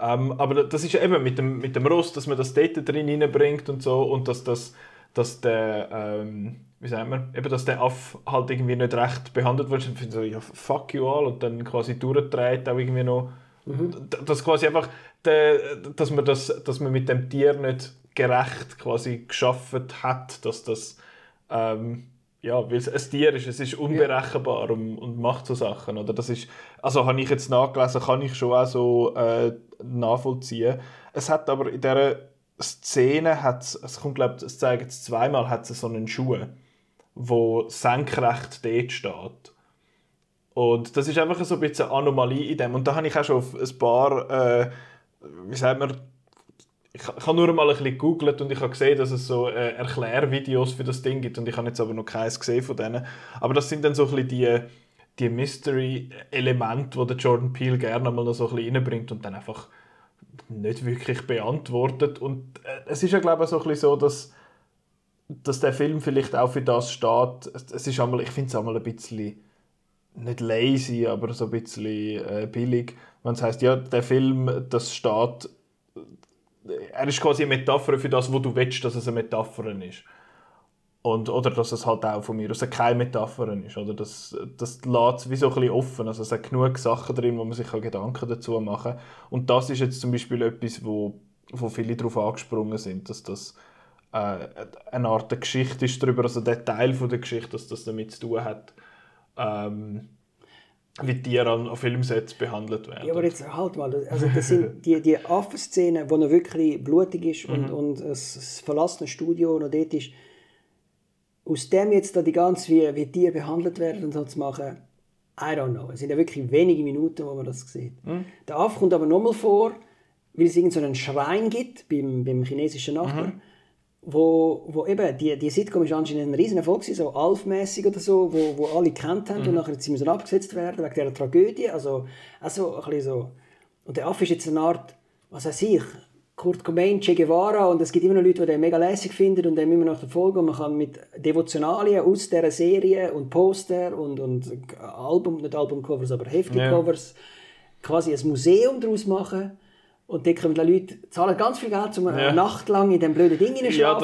Speaker 1: Ähm, aber das ist eben mit dem, mit dem Rost, dass man das dort drin reinbringt und so und dass, das, dass der, ähm, wie sagt man, eben, dass der Aff halt irgendwie nicht recht behandelt wird. Ich finde so, ja, fuck you all und dann quasi durchdreht auch irgendwie noch. D- Dass quasi einfach, der, dass, man das, dass man mit dem Tier nicht gerecht quasi geschaffen hat, dass das ähm, ja, weil es ein Tier ist, es ist unberechenbar und, und macht so Sachen. Oder? Das ist, also habe ich jetzt nachgelesen, kann ich schon auch so äh, nachvollziehen. Es hat aber in dieser Szene, hat's, es kommt glaube es zeigen es zweimal, hat es so einen Schuh. wo senkrecht dort steht. Und das ist einfach so ein bisschen eine Anomalie in dem. Und da habe ich auch schon auf ein paar, äh, wie sagt man, ich, ich habe nur mal ein bisschen gegoogelt und ich habe gesehen, dass es so äh, Erklärvideos für das Ding gibt und ich habe jetzt aber noch keins gesehen von denen. Aber das sind dann so ein bisschen die, die Mystery-Elemente, die der Jordan Peele gerne mal noch so ein bisschen reinbringt und dann einfach nicht wirklich beantwortet. Und äh, es ist ja glaube ich so ein bisschen so, dass, dass der Film vielleicht auch für das steht. Es ist einmal, ich finde es einmal ein bisschen nicht lazy, aber so ein bisschen äh, billig. Wenn es heißt, ja, der Film, das steht er ist quasi eine Metapher für das, wo du willst, dass es eine Metapher ist. Und, oder dass es halt auch von mir aus keine Metapher ist. Oder das, das lässt es wie so ein bisschen offen. Also es hat genug Sachen drin, wo man sich Gedanken dazu machen kann. Und das ist jetzt zum Beispiel etwas, wo, wo viele darauf angesprungen sind, dass das äh, eine Art Geschichte ist darüber, also der Teil von der Geschichte, dass das damit zu tun hat, ähm, wie Tiere an Filmsets behandelt werden.
Speaker 2: Ja, aber jetzt halt mal, also das sind die, die Affenszenen, wo er wirklich blutig ist und, mhm. und das verlassene Studio noch dort ist, aus dem jetzt da die ganze, wie, wie Tiere behandelt werden und so zu machen, I don't know. Es sind ja wirklich wenige Minuten, wo man das sieht. Mhm. Der Affe kommt aber nochmal vor, weil es irgendeinen so Schrein gibt beim, beim chinesischen Nachbarn. Mhm wo, wo eben, die, die Sitcom ist anscheinend ein riesen Erfolg, so Alf-mäßig oder so, wo, wo alle kennt haben mhm. und nachher sie müssen abgesetzt werden wegen dieser Tragödie, also, also ein bisschen so. Und der Affe ist jetzt eine Art, was weiß ich, Kurt Cobain, Che Guevara und es gibt immer noch Leute, die den mega lässig finden und dem immer noch verfolgen. Und man kann mit Devotionalien aus dieser Serie und Poster und, und Album, nicht Albumcovers, aber Heftcovers ja. quasi ein Museum daraus machen. Und dann kommen die Leute, zahlen ganz viel Geld, um eine Nacht lang in diesem blöden Ding zu ja,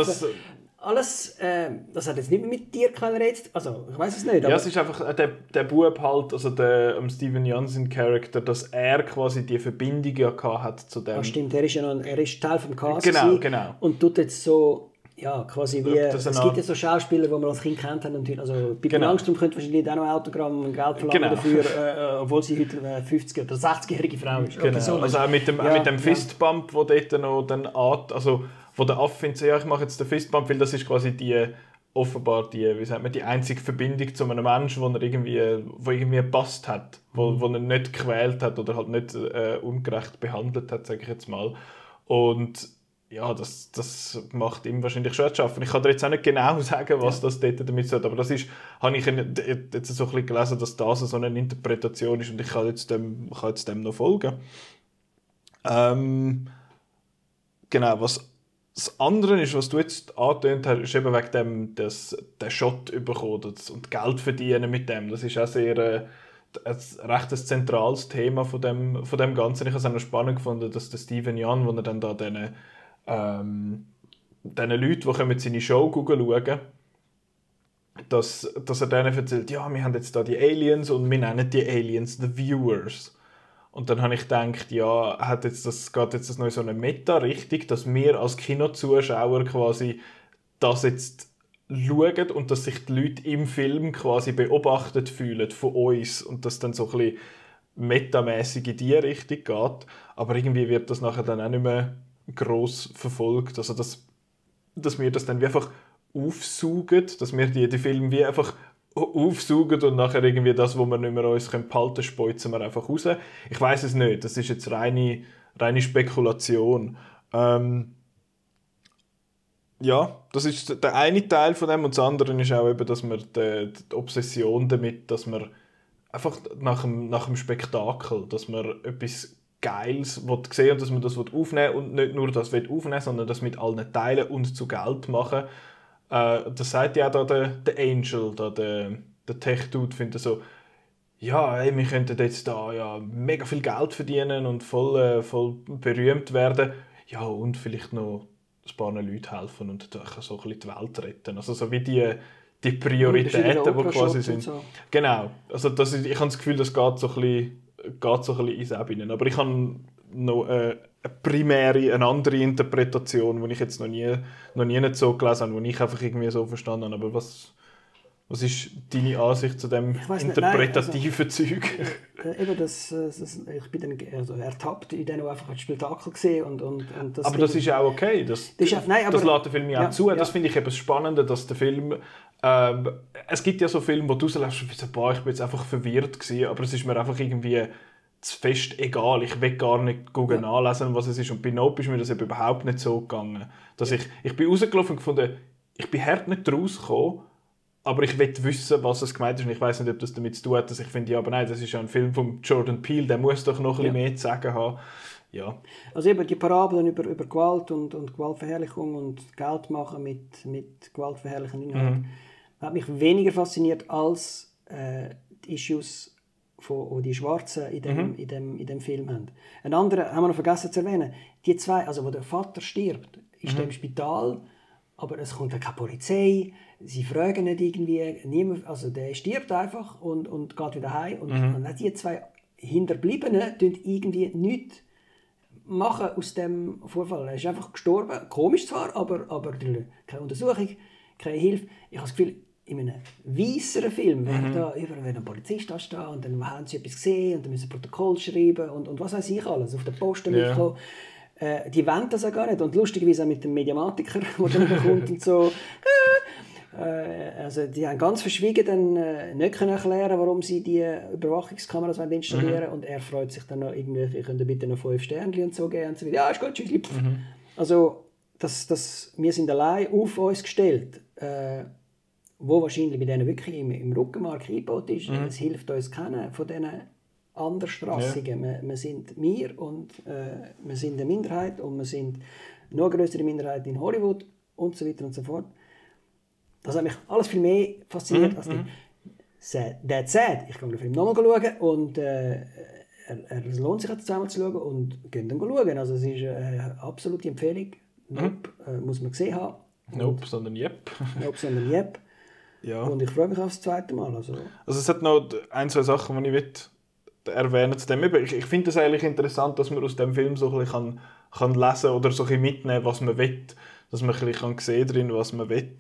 Speaker 2: Alles, äh, das hat jetzt nicht mehr mit dir jetzt, also ich weiß es nicht.
Speaker 1: ja, es ist einfach äh, der, der Bub halt, also der um Steven Jansen Charakter, dass er quasi die Verbindung ja hat zu dem. Ja,
Speaker 2: stimmt, er ist ja noch, er ist Teil vom Cast
Speaker 1: Genau, genau.
Speaker 2: Und tut jetzt so ja, quasi wie, es gibt ja so Schauspieler, die man als Kind kennt haben. Also bei genau. Langstrom könnte wahrscheinlich auch noch Autogramm und Geld verlangen genau. dafür, äh, obwohl sie heute eine 50- oder 60-jährige Frau ist.
Speaker 1: Genau. So. Also auch mit dem, ja, mit dem Fistbump, wo dort noch dann also wo der Affe findet, ja, ich mache jetzt den Fistbump, weil das ist quasi die offenbar die, wie sagt man, die einzige Verbindung zu einem Menschen, wo er irgendwie, wo irgendwie gepasst hat, wo, mhm. wo er nicht gequält hat oder halt nicht äh, ungerecht behandelt hat, sage ich jetzt mal. Und ja, das, das macht ihm wahrscheinlich schon zu schaffen. Ich kann dir jetzt auch nicht genau sagen, was ja. das dort damit sagt, aber das ist, habe ich jetzt so ein bisschen gelesen, dass das so eine Interpretation ist und ich kann jetzt dem, kann jetzt dem noch folgen. Ähm, genau, was das andere ist, was du jetzt angetönt hast, ist eben wegen dem, dass der Shot bekommen und Geld verdienen mit dem. Das ist auch sehr äh, ein recht zentrales Thema von dem, von dem Ganzen. Ich habe es auch spannend gefunden, dass der Steven Jan, wo er dann da diesen ähm, diesen Leuten, die seine Show schauen, dass, dass er denen erzählt, ja, wir haben jetzt da die Aliens und wir nennen die Aliens the Viewers. Und dann habe ich gedacht, ja, hat jetzt das, geht jetzt das noch in so eine Meta-Richtung, dass wir als Kinozuschauer quasi das jetzt schauen und dass sich die Leute im Film quasi beobachtet fühlen von uns und dass dann so ein bisschen metamäßig in die Richtung geht. Aber irgendwie wird das nachher dann auch nicht mehr groß verfolgt. Also, dass, dass wir das dann wie einfach aufsaugen, dass wir die, die Filme wie einfach aufsaugen und nachher irgendwie das, wo wir nicht mehr uns behalten können, speuzen wir einfach raus. Ich weiß es nicht, das ist jetzt reine, reine Spekulation. Ähm, ja, das ist der eine Teil von dem und das andere ist auch eben, dass man die, die Obsession damit, dass man einfach nach dem, nach dem Spektakel, dass man etwas Geiles sehen und dass man das aufnehmen und nicht nur das aufnehmen sondern das mit allen teilen und zu Geld machen. Äh, das sagt ja da der, der Angel, da der, der Tech-Dude, findet so, ja, ey, wir könnten jetzt da ja mega viel Geld verdienen und voll, äh, voll berühmt werden. Ja, und vielleicht noch ein paar Leute helfen und so ein bisschen die Welt retten. Also so wie die, die Prioritäten, die quasi sind. So. Genau. Also das ist, ich habe das Gefühl, das geht so ein bisschen geht so ein bisschen ins Ebenen. Aber ich habe noch äh, eine primäre, eine andere Interpretation, die ich jetzt noch nie, noch nie nicht so gelesen habe, die ich einfach irgendwie so verstanden habe. Aber was, Was ist deine Ansicht zu dem interpretativen
Speaker 2: nicht, nein, also, Zeug? Äh, eben das, das, ich bin dann also ertappt in denen einfach ein Spektakel gesehen und, und, und
Speaker 1: das Aber das ist auch okay. Das, das, das, nein, aber, das lässt der Film ja auch zu. Ja. Das finde ich eben spannend, dass der Film ähm, es gibt ja so Filme, wo du rausläufst und boah, ich bin jetzt einfach verwirrt gewesen, aber es ist mir einfach irgendwie zu fest egal. Ich will gar nicht Google ja. nachlesen, was es ist. Und bei Nope ist mir das eben überhaupt nicht so gegangen. Dass ich, ich bin rausgelaufen und gefunden, ich bin hart nicht rausgekommen, aber ich will wissen, was es gemeint ist. Und ich weiß nicht, ob das damit zu tun hat, dass ich finde, ja, aber nein, das ist ja ein Film von Jordan Peele, der muss doch noch ein ja. bisschen mehr zu sagen haben. Ja.
Speaker 2: Also eben die Parabeln über, über Gewalt und, und Gewaltverherrlichung und Geld machen mit, mit gewaltverherrlichenden Inhalten mhm. hat mich weniger fasziniert als äh, die Issues von, die Schwarzen in dem, mhm. in, dem, in dem Film haben. Ein anderer, haben wir noch vergessen zu erwähnen, die zwei, also wo der Vater stirbt, ist mhm. im Spital, aber es kommt keine Polizei, sie fragen nicht irgendwie, niemand, also der stirbt einfach und, und geht wieder heim und, mhm. und die zwei Hinterbliebenen tun irgendwie nichts machen aus dem Vorfall. Er ist einfach gestorben, komisch zwar, aber, aber keine Untersuchung, keine Hilfe. Ich habe das Gefühl, in einem weisseren Film wäre mhm. da überall ein Polizist da stehen und dann haben sie etwas gesehen und dann müssen sie ein Protokoll schreiben und, und was weiß ich alles, auf der Posten yeah. mitkommen. Äh, die wollen das auch gar nicht und lustigerweise auch mit dem Mediamatiker, der dann kommt und so äh, also die haben ganz verschwiegen dann äh, nicht können erklären, warum sie die Überwachungskameras installieren mhm. und er freut sich dann noch irgendwie, ich könnte bitte noch fünf Sterne und so geben und so Ja, ist gut, tschüss. Mhm. Also das, das, wir sind allein auf uns gestellt. Äh, wo wahrscheinlich bei denen wirklich im, im Rückenmark eingebaut ist. Mhm. Es hilft uns kennen von diesen Andersstrassigen. Ja. Wir, wir, sind wir und äh, wir sind eine Minderheit und wir sind noch größere Minderheit in Hollywood und so weiter und so fort. Das hat mich alles viel mehr fasziniert mhm. als die mhm. That Sad. Ich kann den Film nochmal schauen und äh, es lohnt sich jetzt zweimal zu schauen und gehen dann schauen. Also es ist eine absolute Empfehlung. Mhm. Nope, äh, muss man gesehen haben.
Speaker 1: Nope, sondern Yep.
Speaker 2: nope, sondern Yep. Ja. Und ich freue mich aufs zweite Mal. Also,
Speaker 1: also es hat noch ein, zwei Sachen, die ich will erwähnen zu dem. Ich, ich finde es eigentlich interessant, dass man aus dem Film so ein bisschen kann, kann lesen oder so ein bisschen mitnehmen, was man will. Dass man ein bisschen kann sehen drin, was man will.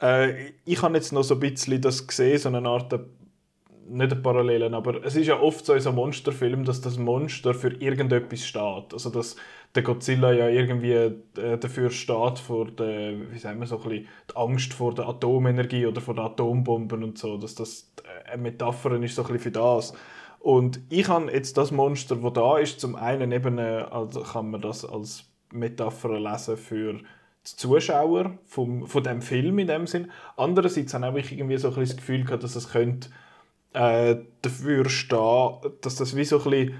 Speaker 1: Äh, ich habe jetzt noch so ein bisschen das gesehen, so eine Art nicht eine Parallelen, aber es ist ja oft so in so Monsterfilmen, dass das Monster für irgendetwas steht. Also dass der Godzilla ja irgendwie äh, dafür steht vor der, wie sagen wir so ein die Angst vor der Atomenergie oder vor den Atombomben und so, dass das äh, eine Metapher ist so ein für das. Und ich habe jetzt das Monster, das da ist, zum einen eben, äh, also kann man das als Metapher lesen für die Zuschauer vom, von dem Film in dem Sinn. Andererseits habe ich irgendwie so ein das Gefühl gehabt, dass es könnte äh, dafür stehen, dass das wie so ein bisschen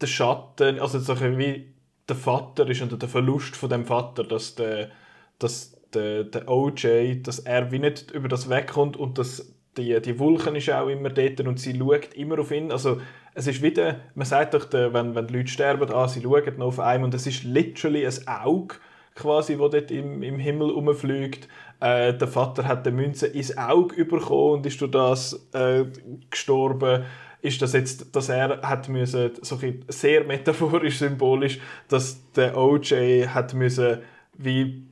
Speaker 1: der Schatten, also so wie der Vater ist und der Verlust von dem Vater, dass der, dass der, der OJ, dass er wie nicht über das wegkommt und dass die, die Vulkan ist auch immer dort und sie schaut immer auf ihn. Also es ist wieder, man sagt doch, wenn, wenn die Leute sterben, ah, sie schauen noch auf einen und es ist literally ein Auge, quasi, wo dort im, im Himmel rumfliegt. Äh, der Vater hat die Münze ins Auge bekommen und ist durch das äh, gestorben. Ist das jetzt, dass er hat müssen, so sehr metaphorisch symbolisch, dass der OJ hat müssen, wie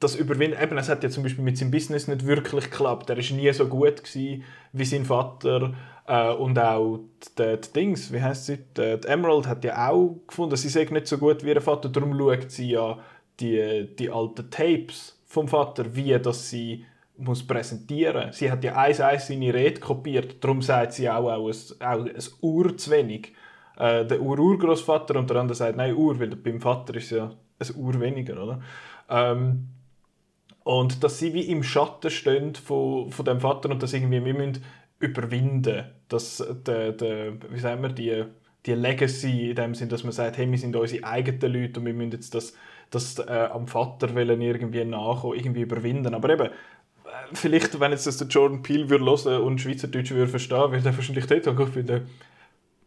Speaker 1: das überwinden. Eben, es hat ja zum Beispiel mit seinem Business nicht wirklich geklappt. Er war nie so gut gewesen wie sein Vater. Äh, und auch die, die, Dings, wie heißt sie? Die, die, Emerald hat ja auch gefunden, sie sei nicht so gut wie ihr Vater. Darum schaut sie ja die, die alten Tapes vom Vater, wie das sie muss präsentieren. Sie hat ja eins eins seine Rede kopiert, darum sagt sie auch, auch, ein, auch ein Uhr zu wenig. Äh, der Ur-Urgroßvater und der andere sagt, nein, Uhr, weil beim Vater ist ja ein Uhr weniger, oder? Ähm, und dass sie wie im Schatten stehen von, von dem Vater und dass irgendwie wir müssen überwinden, dass der, der, wie sagen wir, die, die Legacy in dem Sinn, dass man sagt, hey, wir sind unsere eigenen Leute und wir müssen jetzt das das äh, am Vater wollen irgendwie nachkommen, irgendwie überwinden. Aber eben, vielleicht, wenn jetzt das der Jordan Peele würde hören und Schweizerdeutsch würde verstehen, würde er wahrscheinlich dort sagen, ich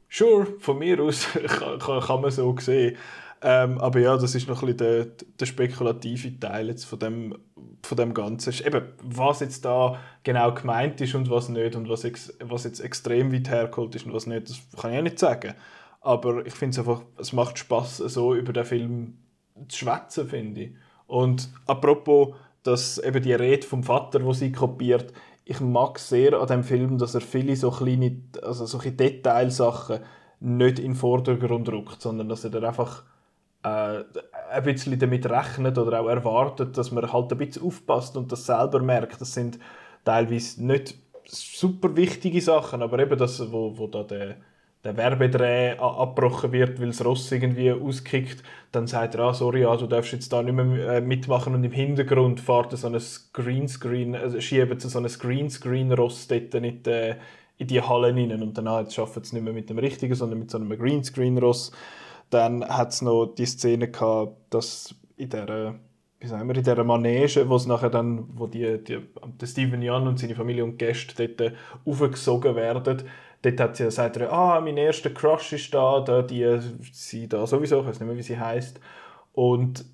Speaker 1: sure, von mir aus kann, kann, kann, man so sehen. Ähm, aber ja, das ist noch ein bisschen der, der spekulative Teil jetzt von dem, von dem Ganzen. Eben, was jetzt da genau gemeint ist und was nicht und was, ex, was jetzt extrem weit hergeholt ist und was nicht, das kann ich ja nicht sagen. Aber ich finde es einfach, es macht Spaß so über den Film zu schwätzen, finde ich. Und apropos dass eben die Rede vom Vater, wo sie kopiert, ich mag sehr an dem Film, dass er viele so kleine, also solche Detailsachen nicht in den Vordergrund rückt, sondern dass er dann einfach äh, ein bisschen damit rechnet oder auch erwartet, dass man halt ein bisschen aufpasst und das selber merkt. Das sind teilweise nicht super wichtige Sachen, aber eben das, wo, wo da der, der Werbedreh abgebrochen wird, weil das Ross irgendwie auskickt, dann sagt er, ah, sorry, ah, du darfst jetzt da nicht mehr äh, mitmachen und im Hintergrund fährt so ein Greenscreen, also schieben so ein Greenscreen-Ross dort nicht äh, in die Halle rein und dann ah, jetzt schaffen sie es nicht mehr mit dem richtigen, sondern mit so einem Greenscreen-Ross. Dann hat es noch die Szene gehabt, dass in der wie sagen wir, in dieser Manege, wo es nachher dann, wo die, die, der Steven Jan und seine Familie und Gäste dort aufgesogen werden, dort hat sie gesagt, ah, mein erster Crush ist da, da die, sie da sowieso, ich weiß nicht mehr, wie sie heißt. Und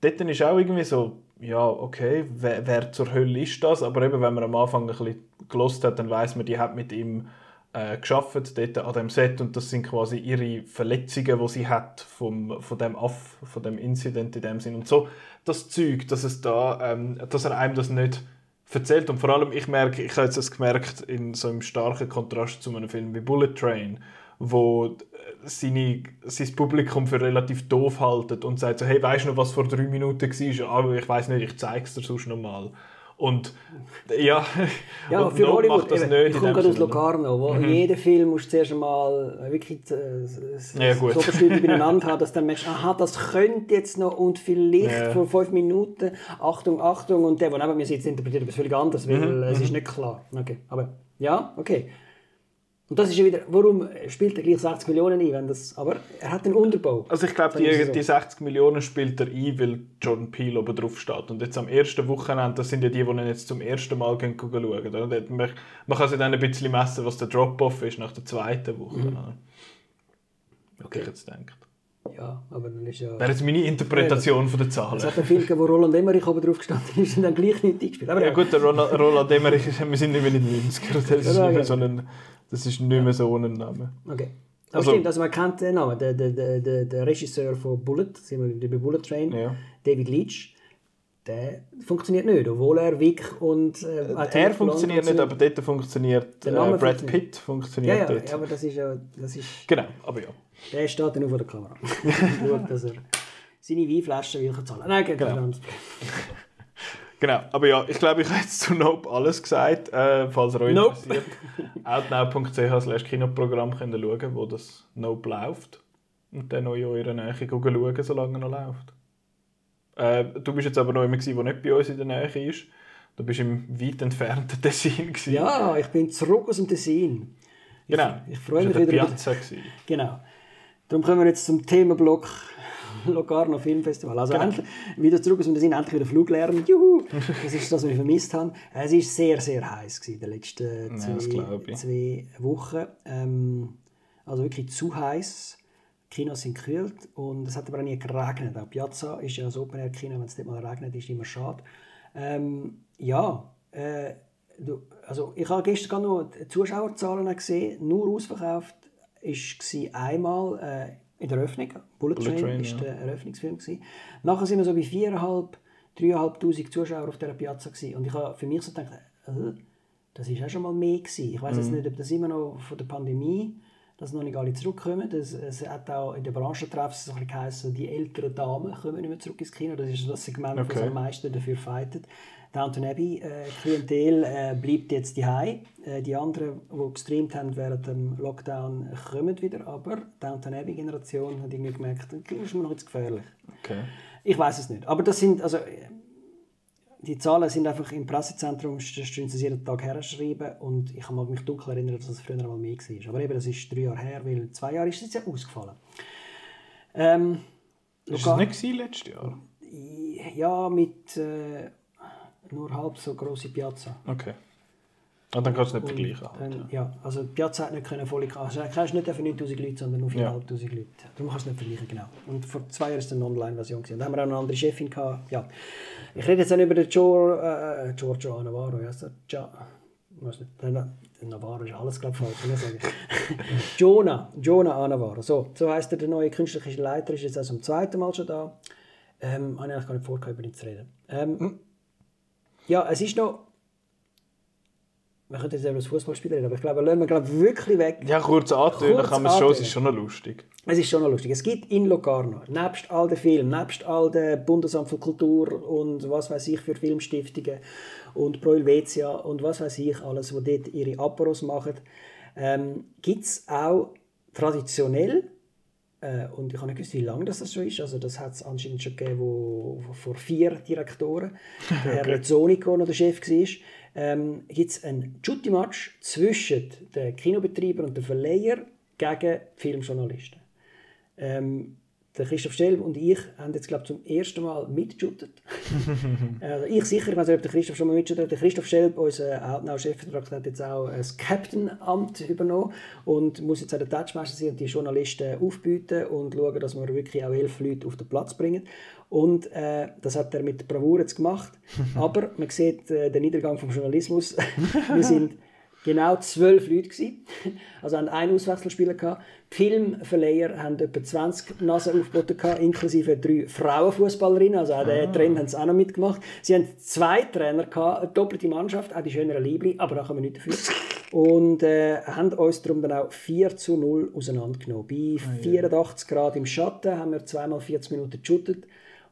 Speaker 1: dort ist auch irgendwie so, ja, okay, wer, wer, zur Hölle ist das? Aber eben, wenn man am Anfang ein bisschen gelost hat, dann weiß man, die hat mit ihm äh, geschafft dort an dem Set und das sind quasi ihre Verletzungen, die sie hat vom, von dem Aff, von dem Incident in dem Sinn und so das Zeug, dass es da, ähm, dass er einem das nicht erzählt und vor allem ich merke, ich habe jetzt das gemerkt in so einem starken Kontrast zu einem Film wie Bullet Train, wo äh, seine, sein Publikum für relativ doof haltet und sagt so, hey, weißt du noch, was vor drei Minuten war? Aber ah, ich weiß nicht, ich zeige es dir sonst noch mal. Und ja,
Speaker 2: ja und für Hollywood, macht das eben, nicht. Ich komme gerade aus Locarno, wo mhm. jeder Film muss zuerst einmal wirklich äh, ja, so verschieden beieinander haben, dass dann merkst, aha, das könnte jetzt noch und vielleicht ja. vor fünf Minuten, Achtung, Achtung, und der, der neben mir sitzt, interpretiert etwas völlig anderes, weil mhm. es ist mhm. nicht klar. Okay. Aber ja, okay. Und das ist ja wieder, warum spielt er gleich 60 Millionen ein, wenn das, aber er hat den Unterbau.
Speaker 1: Also ich glaube, die, die 60 Millionen spielt er ein, weil Jordan Peele oben drauf steht. Und jetzt am ersten Wochenende, das sind ja die, die ihn jetzt zum ersten Mal gehen schauen. Oder? Man, man kann sich dann ein bisschen messen, was der Drop-Off ist nach der zweiten Woche. Mhm. Okay. ich jetzt denke.
Speaker 2: Ja, aber dann ist ja...
Speaker 1: Wäre jetzt meine Interpretation ja, von den Zahlen.
Speaker 2: Es hat einen Film wo Roland Emmerich oben drauf gestanden ist und dann gleich nicht eingespielt.
Speaker 1: Aber ja, ja gut, der Roland, Roland Emmerich, wir sind nicht mehr in den 90er. Das ist ja, nicht mehr so ein das ist nicht mehr so ein Name.
Speaker 2: Okay. Aber also, stimmt, also man kennt den Namen. Der, der, der, der Regisseur von Bullet, sind wir bei Bullet Train, ja. David Leach, der funktioniert nicht, obwohl er Vic und
Speaker 1: äh, Er funktioniert nicht, aber dort funktioniert äh, Brad. Pitt funktioniert
Speaker 2: ja, ja,
Speaker 1: dort.
Speaker 2: Ja, aber das ist ja... Das ist,
Speaker 1: genau, aber ja.
Speaker 2: Der steht dann nur vor der Kamera. Schaut, dass er seine Weinflaschen will zahlen. Nein, genau.
Speaker 1: Genau, aber ja, ich glaube, ich habe jetzt zu Nope alles gesagt. Äh, falls ihr euch nope. interessiert, outnow.ch slash Kinoprogramm könnt ihr schauen, wo das Nope läuft. Und dann noch in eurer Nähe schauen, solange er noch läuft. Äh, du bist jetzt aber noch immer, der nicht bei uns in der Nähe ist. Du bist im weit entfernten Tessin.
Speaker 2: Gewesen. Ja, ich bin zurück aus dem Tessin.
Speaker 1: Genau.
Speaker 2: Ich, ich freue mich wieder.
Speaker 1: Piazza
Speaker 2: Genau. Darum kommen wir jetzt zum Themenblock Locarno Filmfestival. Also genau. endlich, wieder zurück aus dem Tessin, endlich wieder Flug lernen. Juhu! Das ist das, was ich vermisst habe. Es war sehr, sehr heiß in den letzten zwei, zwei Wochen. Ähm, also wirklich zu heiß. Die Kinos sind gekühlt und es hat aber auch nie geregnet. Auch Piazza ist ja ein Open-Air-Kino, wenn es nicht mal regnet, ist immer schade. Ähm, ja, äh, du, also ich habe gestern noch die Zuschauerzahlen gesehen, nur ausverkauft war einmal äh, in der Eröffnung. Bullet, Bullet Train, war ja. der Eröffnungsfilm. Gewesen. Nachher sind wir so bei 4'500, 3'500 Zuschauer auf dieser Piazza. Gewesen. Und ich habe für mich so gedacht, äh, das war auch schon mal mehr. Gewesen. Ich weiß mhm. nicht, ob das immer noch von der Pandemie dass noch nicht alle zurückkommen. Das, es hat auch in den Branchentreffen so geheißen, die älteren Damen kommen nicht mehr zurück ins Kino. Das ist das Segment, okay. das am meisten dafür fightet. Downton Abbey äh, Klientel äh, bleibt jetzt die äh, Die anderen, die gestreamt haben während dem Lockdown, kommen wieder. Aber Downton Abbey Generation hat irgendwie gemerkt, das ist mir noch jetzt gefährlich.
Speaker 1: Okay.
Speaker 2: Ich weiß es nicht. Aber das sind also die Zahlen sind einfach im Pressezentrum, da stehen sie jeden Tag herschreiben und ich mag mich dunkel erinnern, dass es früher mal mehr war. Aber eben, das ist drei Jahre her, weil zwei Jahre ist es ja ausgefallen. Ähm,
Speaker 1: ist es nicht letztes Jahr?
Speaker 2: Ja, mit äh, nur halb so große Piazza.
Speaker 1: Okay. Und dann kannst du nicht vergleichen.
Speaker 2: Halt, ja. ja, also die Piazza hat nicht können voll also du kannst nicht für 9000 Leute, sondern nur für ja. 5'500 Leute. Darum kannst du nicht vergleichen, genau. Und vor zwei Jahren war es eine Online-Version. Da haben wir auch eine andere Chefin gehabt. Ja. Ich rede jetzt nicht über den Giorgio, äh, Giorgio Navarro, ja, also, ja, weiß nicht, der Navarro ist alles, glaube ich, falsch, sagen. Jonah, Jonah Navarro, so, so heisst er, der neue künstlerische Leiter, ist jetzt also zum zweiten Mal schon da. Ähm, habe ich eigentlich gar nicht vorgehabt, über ihn zu reden. Ähm, hm ja, es ist noch... Wir könnten jetzt über das Fußballspiel reden, aber ich glaube, lassen wir glaube, wirklich weg.
Speaker 1: Ja, kurz antönen
Speaker 2: Kurz
Speaker 1: kann man es schon, es ist schon noch lustig.
Speaker 2: Es ist schon noch lustig. Es gibt in Locarno, nebst all den Filmen, nebst all den Bundesamt für Kultur und was weiß ich für Filmstiftungen und Pro Helvetia und was weiß ich alles, wo dort ihre Aperos machen, ähm, gibt es auch traditionell äh, und ich habe nicht gewusst, wie lange das, das schon ist. Also das hat es anscheinend schon gegeben, wo, wo vor vier Direktoren der Herr Rezzonico noch der Chef war. Ähm, gibt es ein Jutti-Match zwischen den Kinobetreibern und den Verleiher gegen Filmjournalisten. Ähm, der Christoph Stelb und ich haben jetzt glaube zum ersten Mal mitgejuttet. also ich sicher, ich weiß nicht, ob der Christoph schon mal mitgejuttet hat. Der Christoph Stelb, unser Outnow-Chefredakteur, hat jetzt auch das Captain-Amt übernommen und muss jetzt auch der Touchmaster sein und die Journalisten aufbieten und schauen, dass wir wirklich auch elf Leute auf den Platz bringen. Und äh, das hat er mit Bravour jetzt gemacht. Aber man sieht äh, den Niedergang vom Journalismus. wir sind genau zwölf Leute gewesen. Also haben einen Auswechselspieler gehabt. Die Filmverleiher haben etwa 20 Nasen aufgeboten gehabt, inklusive drei Frauenfußballerinnen. Also auch den Trend haben sie auch noch mitgemacht. Sie haben zwei Trainer gehabt, eine doppelte Mannschaft, auch die schöneren Liebli, aber da können wir nicht dafür. Und äh, haben uns darum dann auch 4 zu 0 auseinandergenommen. Bei 84 Grad im Schatten haben wir zweimal 40 Minuten geshootet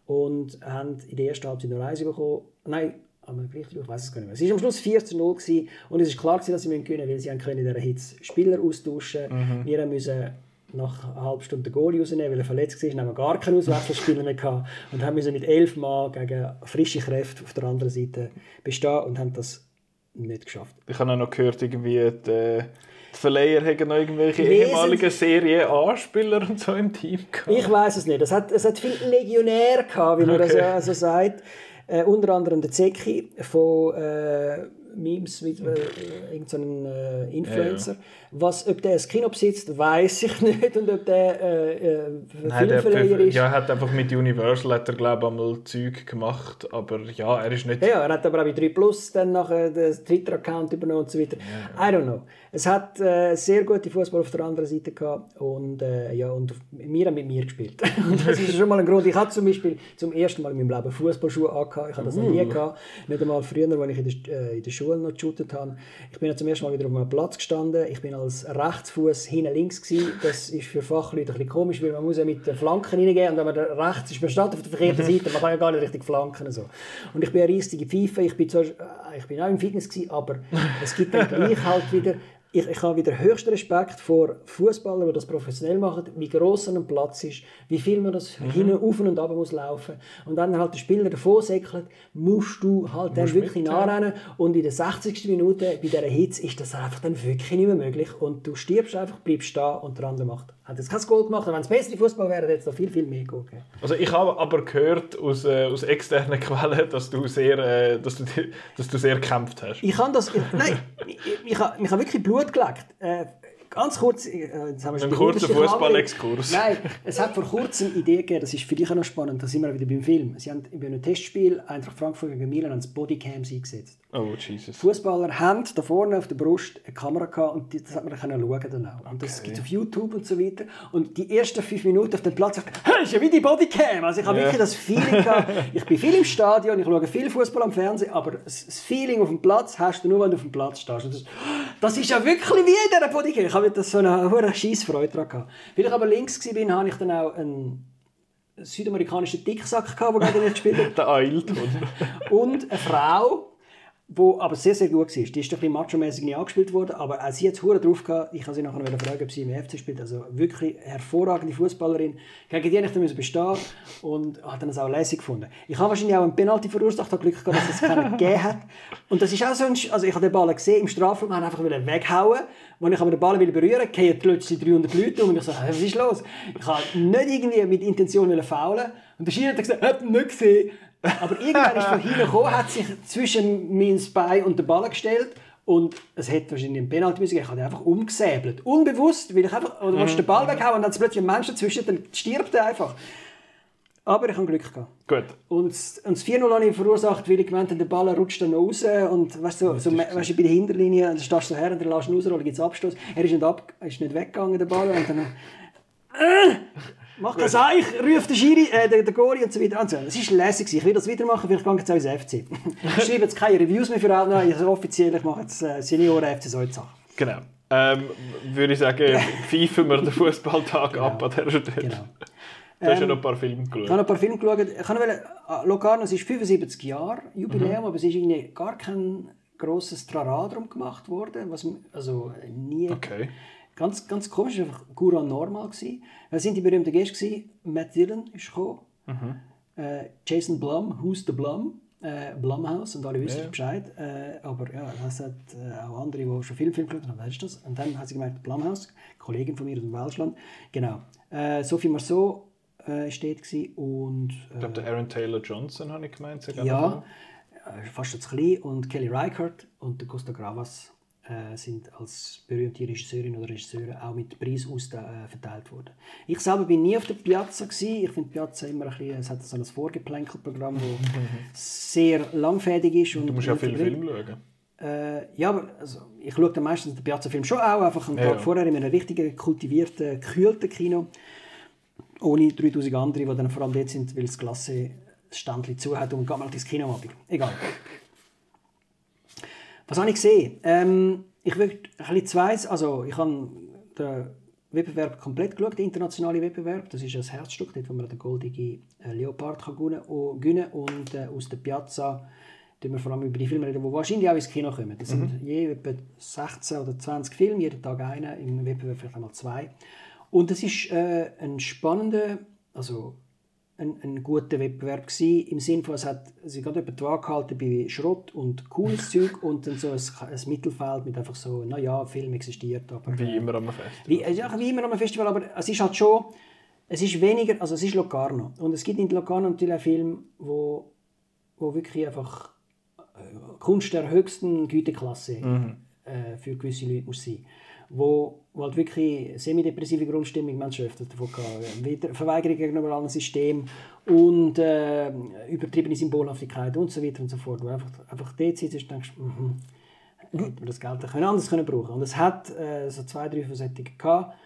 Speaker 2: und haben in der ersten Halbzeit nur eins bekommen. Nein, aber gleich, ich weiß es gar nicht mehr. Es war am Schluss 4 zu 0 gewesen, und es war klar, gewesen, dass sie gewinnen müssen, weil sie haben können in dieser Hitze Spieler austauschen Wir müssen nach einer halben Stunde den Goalie rausnehmen, weil er verletzt war, haben wir gar keinen Auswechselspieler mehr gehabt und haben müssen mit elf Mann gegen frische Kräfte auf der anderen Seite bestehen und haben das nicht geschafft.
Speaker 1: Ich habe auch noch gehört, irgendwie die, die Verleiher haben noch irgendwelche
Speaker 2: Wesentlich-
Speaker 1: ehemaligen Serie A-Spieler und so im Team gehabt.
Speaker 2: Ich weiß es nicht. Es hat, es hat viel Legionär gehabt, wie man
Speaker 1: Okay.
Speaker 2: das so, so sagt. Äh, unter anderem der Zeki von äh, Memes mit äh, irgendeinem äh, Influencer. Was, ob der ein Kino besitzt, weiß ich nicht. Und ob der äh, äh,
Speaker 1: Nein, der
Speaker 2: Filmverleiher ist.
Speaker 1: ja, er hat einfach mit Universal hat er, glaube ich, einmal Zeug gemacht, aber ja, er ist nicht...
Speaker 2: Ja, er hat aber auch bei 3 Plus dann nachher den Twitter-Account übernommen und so weiter. I don't know. Es hat äh, sehr gute Fußball auf der anderen Seite gehabt und, äh, ja, und wir haben mit mir gespielt. und das ist schon mal ein Grund. Ich hatte zum Beispiel zum ersten Mal in meinem Leben Fußballschuhe angehabt. Ich hatte das noch nie gehabt. Nicht einmal früher, als ich in der, äh, in der Schule noch geshootet habe. Ich bin ja zum ersten Mal wieder auf einem Platz gestanden. Ich bin als Rechtsfuß hinten links gewesen. Das ist für Fachleute ein bisschen komisch, weil man muss ja mit den Flanken reingehen und wenn man rechts ist, man steht auf der verkehrten Seite, man kann ja gar nicht richtig flanken. So. Und ich bin eine riesige Pfeife. Ich bin, zwar, äh, ich bin auch im Fitness gewesen, aber es gibt dann gleich halt wieder ich, ich habe wieder höchsten Respekt vor Fußballern, die das professionell machen, wie gross ein Platz ist, wie viel man das
Speaker 1: Mhm.
Speaker 2: hinten auf und ab muss laufen. Und wenn dann halt der Spieler davon säckelt, musst du halt dann wirklich
Speaker 1: mit,
Speaker 2: nachrennen. Und in der 60. Minute bei dieser Hitze ist das einfach dann wirklich nicht mehr möglich. Und du stirbst einfach, bleibst da und der andere macht. Hat jetzt kein Goal gemacht, wenn es bessere Fußball wäre, hätte es noch viel, viel mehr Goal gegeben.
Speaker 1: Also ich habe aber gehört aus, äh, aus externen Quellen, dass du sehr, äh, dass du, dass du sehr gekämpft hast.
Speaker 2: Ich habe das. Ich, nein, ich, ich, habe, ich habe wirklich Blut geleckt. Äh, ganz kurz. äh, Jetzt haben wir schon
Speaker 1: Ein
Speaker 2: die
Speaker 1: kurzer
Speaker 2: unterste Kammer.
Speaker 1: Fußballexkurs.
Speaker 2: Nein, es hat vor kurzem eine Idee gegeben, das ist für dich auch noch spannend, da sind wir wieder beim Film. Sie haben bei einem Testspiel Eintracht Frankfurt gegen Milan ans Bodycams eingesetzt.
Speaker 1: Oh, Jesus.
Speaker 2: Fußballer haben da vorne auf der Brust eine Kamera gehabt und das hat man dann schauen dann auch. Und das gibt es auf YouTube und so weiter. Und die ersten fünf Minuten auf dem Platz sagt, hey, ist ja wie die Bodycam. Also ich habe
Speaker 1: Ja.
Speaker 2: wirklich das Feeling gehabt. Ich bin viel im Stadion, ich schaue viel Fußball am Fernsehen, aber das Feeling auf dem Platz hast du nur, wenn du auf dem Platz stehst. Und das, das ist ja wirklich wie in dieser Bodycam. Ich habe das so eine hohe Scheissfreude daran gehabt. Weil ich aber links war, habe ich dann auch einen südamerikanischen Dicksack gehabt, der gerade nicht gespielt hat.
Speaker 1: Der Eilton.
Speaker 2: Und eine Frau, die aber sehr, sehr gut war. Die ist ein bisschen macho-mäßig nicht angespielt worden, aber auch sie hat es drauf gehabt. Ich kann sie nachher fragen, ob sie im FC spielt. Also wirklich hervorragende Fußballerin. Gegen die musste ich bestehen und habe dann das auch lässig gefunden. Ich habe wahrscheinlich auch einen Penalty verursacht, habe Glück gehabt, dass es keinen gegeben hat. Und das ist auch so ein, also ich habe den Ball gesehen im Strafraum, habe einfach wieder weghauen. Als ich aber den Ball will berühren wollte, gehen plötzlich 300 Leute um und ich «Hä, was ist los? Ich habe nicht irgendwie mit Intention faulen. Und der Schiri hat gesagt, hat nicht gesehen. Aber irgendwann ist von hinten gekommen, hat sich zwischen mein Bein und den Ball gestellt und es hätte wahrscheinlich einen Penalty müssen geben. Ich habe ihn einfach umgesäbelt. Unbewusst, weil ich einfach, oder du den Ball weghauen und dann ist plötzlich ein Mensch dazwischen, dann stirbt er einfach. Aber ich habe Glück gehabt.
Speaker 1: Gut.
Speaker 2: Und das, und das 4-0 habe ich verursacht, weil ich gemeint habe, der Ball rutscht dann raus und weißt du, so, weißt du, bei der Hinterlinie, dann stehst du so her und dann lässt du ihn rausrollen, gibt es Abstoß. Er ist nicht, ab, ist nicht weggegangen, der Ball. Und dann, äh, Mach das Eich, ruf den Schiri, äh, den, den Gori und so weiter an. Es ist lässig, ich will das weitermachen, vielleicht gehe ich jetzt auch ins FC. Ich schreibe jetzt keine Reviews mehr für alle, also offiziell, ich mache jetzt äh, Senioren FC Salzach.
Speaker 1: Genau. Ähm, würde ich sagen, pfeifen wir den Fußballtag genau. ab an dieser Stelle. Genau. Du hast ja noch ein paar Filme geschaut.
Speaker 2: Ich habe noch ein paar Filme geschaut. Ich äh, Locarno, es ist 75 Jahre Jubiläum, mhm. aber es ist irgendwie gar kein grosses Trara drum gemacht worden. Was, also nie.
Speaker 1: Okay.
Speaker 2: Ganz, ganz komisch, einfach Guran normal. Gewesen. Wer sind die berühmten Gäste? Gewesen? Matt Dillon ist gekommen. Mhm. Äh, Jason Blum, Who's the Blum? Äh, Blumhouse und alle wissen ja. Bescheid. Äh, aber ja, es hat äh, auch andere, die schon viel Film geschaut haben, weißt du das? Und dann hat sie gemerkt, Blumhouse, Kollegin von mir aus dem Welschland. Genau. Äh, Sophie Marceau äh, steht gewesen und...
Speaker 1: ich glaube, der Aaron Taylor Johnson habe ich gemeint.
Speaker 2: Ja, fast zu klein. Und Kelly Reichardt und der Costa Gravas äh, sind als berühmte Regisseurinnen oder Regisseure auch mit Preis aus äh, verteilt worden. Ich selber bin nie auf der Piazza gewesen. Ich finde Piazza immer ein bisschen, es hat so ein Vorgeplänkelprogramm, das sehr langfädig ist. Und
Speaker 1: du musst ja viele Filme schauen.
Speaker 2: Äh, ja, aber also, ich schaue dann meistens den Piazza-Film schon auch, einfach einen ja, Tag vorher in einem richtigen, kultivierten, gekühlten Kino. Ohne 3000 andere, die dann vor allem dort sind, weil das Klasse das Standli zu hat und geht mal ins Kino. Egal. Was habe ich gesehen? Ähm, ich will ein bisschen also ich habe den Wettbewerb komplett geschaut, den internationalen Wettbewerb. Das ist ein Herzstück, dort, wo man den goldigen äh, Leopard kann gewinnen kann. Und äh, aus der Piazza reden wir vor allem über die Filme reden, die wahrscheinlich auch ins Kino kommen. Das mhm. sind je etwa 16 oder 20 Filme, jeden Tag einer, im Wettbewerb vielleicht einmal zwei. Und es ist äh, ein spannender, also ein, ein guter Wettbewerb gewesen, im Sinne von, es hat sich gerade Waage gehalten bei Schrott und cooles Zeug und dann so ein, ein, Mittelfeld mit einfach so, naja, Film existiert, aber...
Speaker 1: Wie immer am Festival.
Speaker 2: Wie, ja, wie immer am Festival, aber es ist halt schon, es ist weniger, also es ist Locarno und es gibt in Locarno natürlich auch Filme, wo, wo wirklich einfach äh, Kunst der höchsten Güteklasse mhm. äh, für gewisse Leute muss sein wo, wo halt wirklich semi-depressive Grundstimmung Menschen öfter davon gehabt. Wieder Verweigerung gegenüber allen Systemen und äh, übertriebene Symbolhaftigkeit und so weiter und so fort. Wo einfach, einfach dort sitzt und denkst, mhm, hätte man das Geld können anders können brauchen Und es hat äh, so zwei, drei Versättigungen gehabt.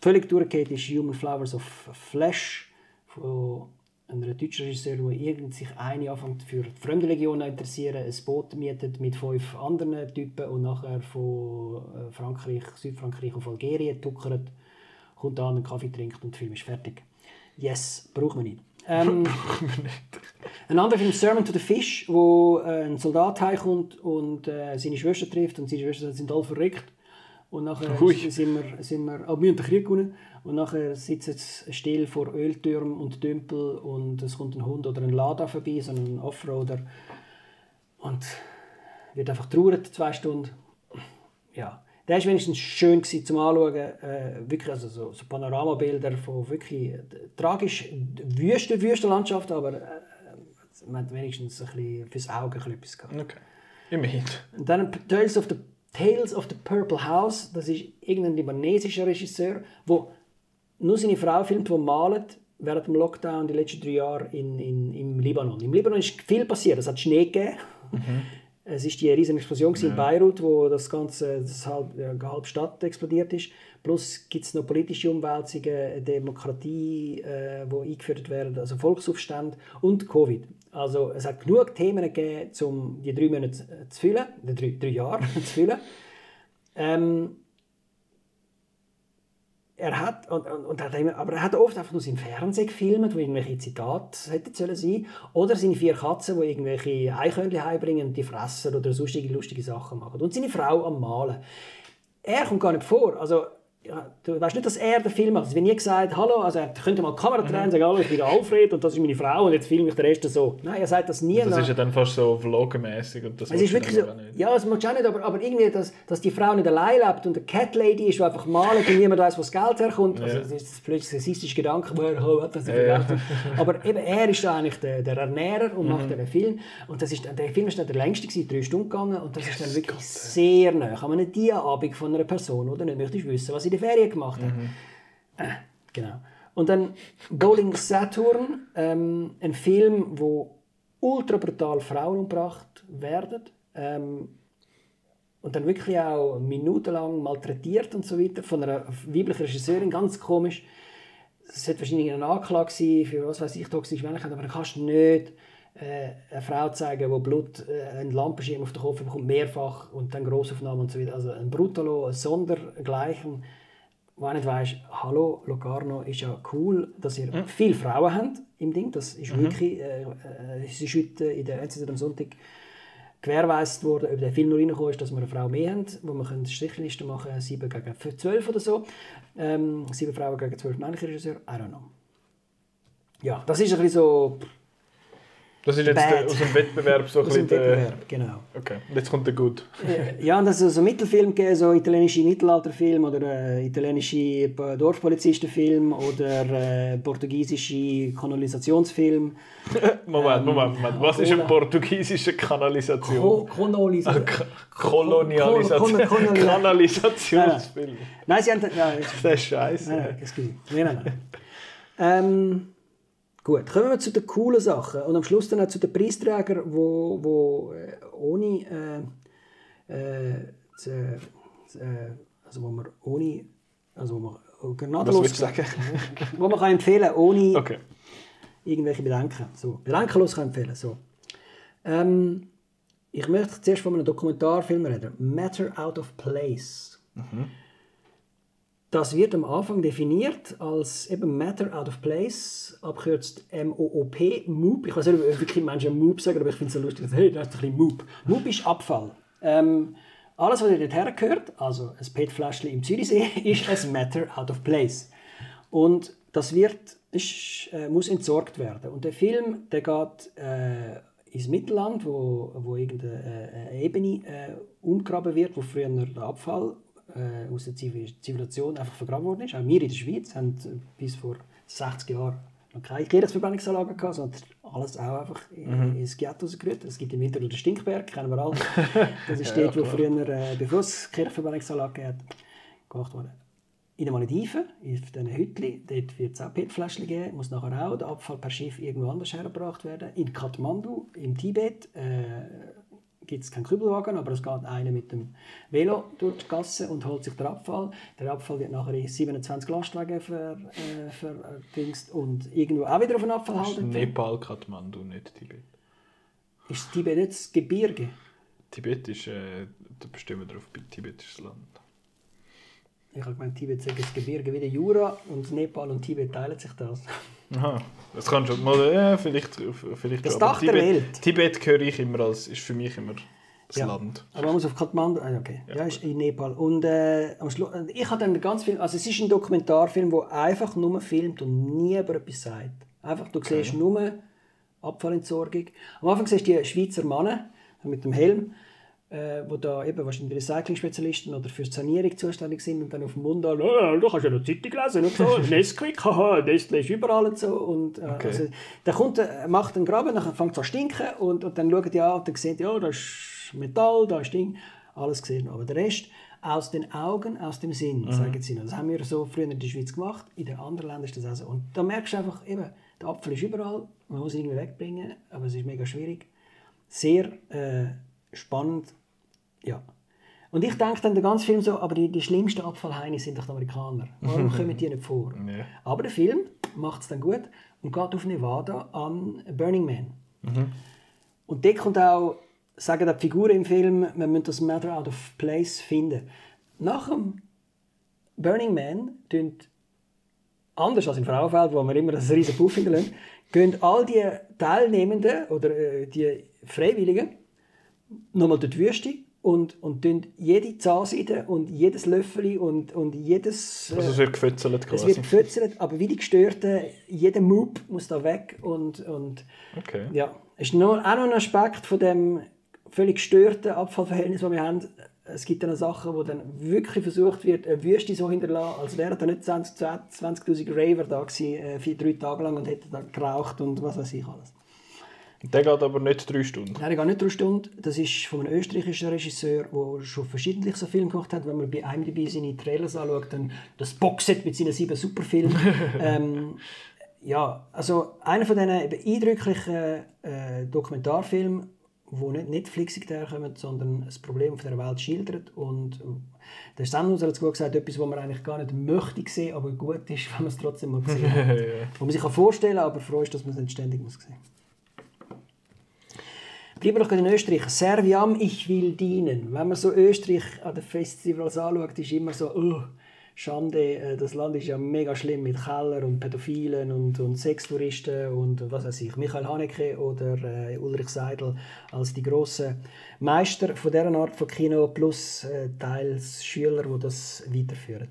Speaker 2: Völlig durchgeht ist Human Flowers of Flesh von einer deutschen Regisseur, der irgend sich eine anfängt für die Fremdenlegionen interessieren, ein Boot mietet mit fünf anderen Typen und nachher von äh, Frankreich, Südfrankreich auf Algerien tuckert, kommt an, einen Kaffee trinkt und der Film ist fertig. Yes, braucht man nicht. Ähm, ein anderer Film, Sermon to the Fish, wo äh, ein Soldat heimkommt und äh, seine Schwester trifft und seine Schwester sind alle verrückt. Und nachher Ui. sind wir, sind wir, aber wir haben den Krieg gewonnen. Und nachher sitzt sie still vor Öltürmen und Tümpel und es kommt ein Hund oder ein Lada vorbei, so ein Offroader. Und wird einfach traurig, zwei Stunden. Ja, der war wenigstens schön gewesen, zum Anschauen. Äh, wirklich, also so, so Panoramabilder von wirklich äh, tragisch wüste, wüste Landschaft, aber äh, man hat wenigstens ein bisschen fürs Auge etwas gehabt.
Speaker 1: Okay. Immerhin.
Speaker 2: Und dann Tales of the, Tales of the Purple House, das ist irgendein libanesischer Regisseur, der nur seine Frau filmt, die malt während dem Lockdown die letzten drei Jahre in, in, im Libanon. Im Libanon ist viel passiert. Es hat Schnee gegeben. Mhm. Es war die riesige Explosion ja. in Beirut, wo das ganze das halb, ja, halb Stadt explodiert ist. Plus gibt es noch politische Umwälzungen, Demokratie, äh, wo eingeführt werden, also Volksaufstand und Covid. Also es hat genug Themen gegeben, um die drei Monate zu füllen, die drei, drei Jahre zu füllen. Ähm, er hat, und, und, und hat immer, aber er hat oft einfach nur sein Fernsehen gefilmt, wo irgendwelche Zitate hätten sollen sein oder seine vier Katzen, die irgendwelche Eichhörnchen heimbringen und die fressen oder sonstige lustige Sachen machen. Und seine Frau am Malen. Er kommt gar nicht vor. Also ja, du weißt nicht, dass er den Film macht. Es wird nie gesagt, hallo, also er könnte mal die Kamera drehen und sagen, hallo, ich bin Alfred und das ist meine Frau und jetzt filme ich den Rest so. Nein, er sagt das nie.
Speaker 1: Das ist ja dann fast so vlogmäßig und das
Speaker 2: es ist wirklich so, Ja, das macht auch nicht, aber, aber irgendwie, dass, dass die Frau nicht allein lebt und eine Cat Lady ist, die einfach malt und niemand weiß, wo das Geld herkommt. Also, das ist plötzlich ein sexistischer Gedanke, wo er oh, das ja, ja. Aber eben, er ist eigentlich der, der Ernährer und mhm. macht den Film. Und das ist, der Film ist dann der längste, gewesen, drei Stunden gegangen und das ist dann wirklich Gott, sehr nah an einem Diabend von einer Person, die nicht möchtest wissen, was in der Ferien gemacht hat. Mhm. Äh, genau. Und dann Bowling Saturn, ähm, ein Film, wo ultra brutal Frauen umgebracht werden. Ähm, und dann wirklich auch minutenlang malträtiert und so weiter von einer weiblichen Regisseurin, ganz komisch. es sollte wahrscheinlich eine Anklage sein für was weiß ich, toxische Männlichkeit, aber du kannst nicht äh, eine Frau zeigen, die Blut, äh, einen Lampenschirm auf den Kopf bekommt, mehrfach und dann Grossaufnahmen und so weiter. Also ein Brutalo, ein Sondergleichen, wo nicht weißt, hallo Locarno, ist ja cool, dass ihr mhm. viele Frauen habt im Ding. Das ist mhm. wirklich, äh, äh, es ist heute in der NZZ am Sonntag gewährleistet worden, ob der Film noch reingekommen ist, dass wir eine Frau mehr haben, wo wir Strichliste machen können, 7 gegen 12 oder so. Ähm, 7 Frauen gegen 12 männliche Regisseure, I don't know. Ja, das ist ein bisschen so
Speaker 1: das ist jetzt der, aus dem Wettbewerb so ein bisschen.
Speaker 2: Wettbewerb, genau.
Speaker 1: Okay, und jetzt kommt der gut.
Speaker 2: ja, und dass es so Mittelfilm gegeben, so italienische Mittelalterfilm oder äh, italienische Dorfpolizistenfilm oder äh, portugiesische Kanalisationsfilm.
Speaker 1: Moment, ähm, Moment, Moment. Was ist ein portugiesischer Kanalisation? Ko. Kolonialisation. Kanalisationsfilm.
Speaker 2: Nein, sie haben...
Speaker 1: Das ist scheiße.
Speaker 2: Nein, nein, nein. nein. ähm, Gut, kommen wir zu den coolen Sachen und am Schluss dann auch zu den Preisträgern, wo, wo äh, ohne äh, äh, zu, äh, also wo man ohne also wo man gnadenlos
Speaker 1: Was sagen?
Speaker 2: wo man kann empfehlen ohne
Speaker 1: okay.
Speaker 2: irgendwelche Bedenken so bedenkenlos kann empfehlen so ähm, ich möchte zuerst von einem Dokumentarfilm reden Matter Out of Place mhm. Das wird am Anfang definiert als eben Matter Out of Place, abkürzt M-O-O-P, MOOP. Ich weiß nicht, ob wirklich Menschen MOOP sagen, aber ich finde es so lustig, hey, das ist ein bisschen MOOP. MOOP ist Abfall. Ähm, alles, was dort hergehört, also ein PET-Fläschchen im Zürichsee, ist ein Matter Out of Place. Und das wird, ist, äh, muss entsorgt werden. Und der Film, der geht äh, ins Mittelland, wo, wo irgendeine äh, Ebene äh, umgraben wird, wo früher der Abfall äh, aus der Zivilisation einfach vergraben worden ist. Auch wir in der Schweiz haben bis vor 60 Jahren noch keine Kirchenverbrennungsanlage gehabt, sondern alles auch einfach mhm. ins Ghetto rausgerührt. Es gibt im Winter den Stinkberg, kennen wir alle. Das ist ja, dort, wo früher, äh, bevor es gemacht wurde. In den Malediven, in diesen Hütchen, dort wird es auch PET-Fläschchen geben, muss nachher auch der Abfall per Schiff irgendwo anders hergebracht werden. In Kathmandu, im Tibet, äh, gibt es keinen Kübelwagen, aber es geht einer mit dem Velo durch die Gasse und holt sich den Abfall. Der Abfall wird nachher in 27 Lastwagen verdingst ver, und irgendwo auch wieder auf den Abfall halten.
Speaker 1: Nepal, Kathmandu, nicht Tibet.
Speaker 2: Ist Tibet jetzt Gebirge?
Speaker 1: Tibet ist, äh, da bestimmen wir darauf, Tibet ist das Land.
Speaker 2: Ich habe gemeint, Tibet sagt das Gebirge wie der Jura und Nepal und Tibet teilen sich das.
Speaker 1: Aha, das kann schon mal, ja, vielleicht, vielleicht
Speaker 2: Das Dach der
Speaker 1: Tibet,
Speaker 2: Welt.
Speaker 1: Tibet höre ich immer als, ist für mich immer das
Speaker 2: ja.
Speaker 1: Land.
Speaker 2: Aber man muss auf Kathmandu, ah, okay, ja, ja ist in Nepal. Und äh, am Schluss, ich habe dann ganz viel, also es ist ein Dokumentarfilm, der einfach nur filmt und nie über etwas sagt. Einfach, du okay. siehst nur Abfallentsorgung. Am Anfang siehst du die Schweizer Männer mit dem Helm äh, wo da eben wahrscheinlich Recycling-Spezialisten oder für die Sanierung zuständig sind und dann auf dem Mund an, oh, du kannst ja noch Zeitung lesen und so, Nesquik, haha, Nestle ist überall und so. Und, äh, okay. also, der kommt, äh, macht einen Graben, dann fängt es an zu stinken und, und dann schaut die an und dann sieht, ja, da ist Metall, da ist Ding, alles gesehen. Aber der Rest aus den Augen, aus dem Sinn, mhm. sagen sie. Das haben wir so früher in der Schweiz gemacht, in den anderen Ländern ist das auch so. Und da merkst du einfach, eben, der Apfel ist überall, man muss ihn irgendwie wegbringen, aber es ist mega schwierig. Sehr äh, spannend. Ja. Und ich denke dann den ganzen Film so, aber die, die schlimmsten Abfallheine sind doch die Amerikaner. Warum kommen die nicht vor?
Speaker 1: Nee.
Speaker 2: Aber der Film macht es dann gut und geht auf Nevada an Burning Man. Mhm. Und dort kommt auch, sagen die Figuren im Film, man muss das Matter out of place finden. Nach dem Burning Man tun anders als im Frauenfeld, wo wir immer das riesen Puff hinterlassen, gehen all die Teilnehmenden oder äh, die Freiwilligen nochmal durch die Wüste und, und jede Zahnseide und jedes Löffel und, und jedes...
Speaker 1: Äh, also es wird gefützelt
Speaker 2: quasi. Es wird gefützelt, aber wie die Gestörten, jeder Moop muss da weg und... und
Speaker 1: okay.
Speaker 2: Ja, ist noch, auch noch ein Aspekt von dem völlig gestörten Abfallverhältnis, das wir haben. Es gibt dann Sachen, wo dann wirklich versucht wird, eine Wüste so hinterlassen, als wären da nicht 20'000 20 Raver da gewesen, äh, vier, drei Tage lang und hätten da geraucht und was weiß ich alles.
Speaker 1: Der geht aber nicht drei Stunden.
Speaker 2: Nein, der geht nicht drei Stunden. Das ist von einem österreichischen Regisseur, der schon verschiedentlich so Filme gemacht hat. Wenn man bei IMDb seine Trailers anschaut, dann das Boxset mit seinen sieben Superfilmen. ähm, ja, also einer von diesen eindrücklichen äh, Dokumentarfilmen, wo nicht Netflix daherkommen, sondern das Problem auf der Welt schildert. Und der Sendung hat gesagt, etwas, was man eigentlich gar nicht möchte sehen, aber gut ist, wenn man es trotzdem mal sieht. ja. Wo man sich vorstellen kann, aber froh ist, dass man es nicht ständig muss sehen Bleiben wir noch in Österreich. Serviam, ich will dienen. Wenn man so Österreich an den Festivals anschaut, ist immer so, oh, Schande, äh, das Land ist ja mega schlimm mit Keller und Pädophilen und, und Sextouristen und was weiß ich. Michael Haneke oder äh, Ulrich Seidel als die grossen Meister von dieser Art von Kino plus äh, teils Schüler, die das weiterführen.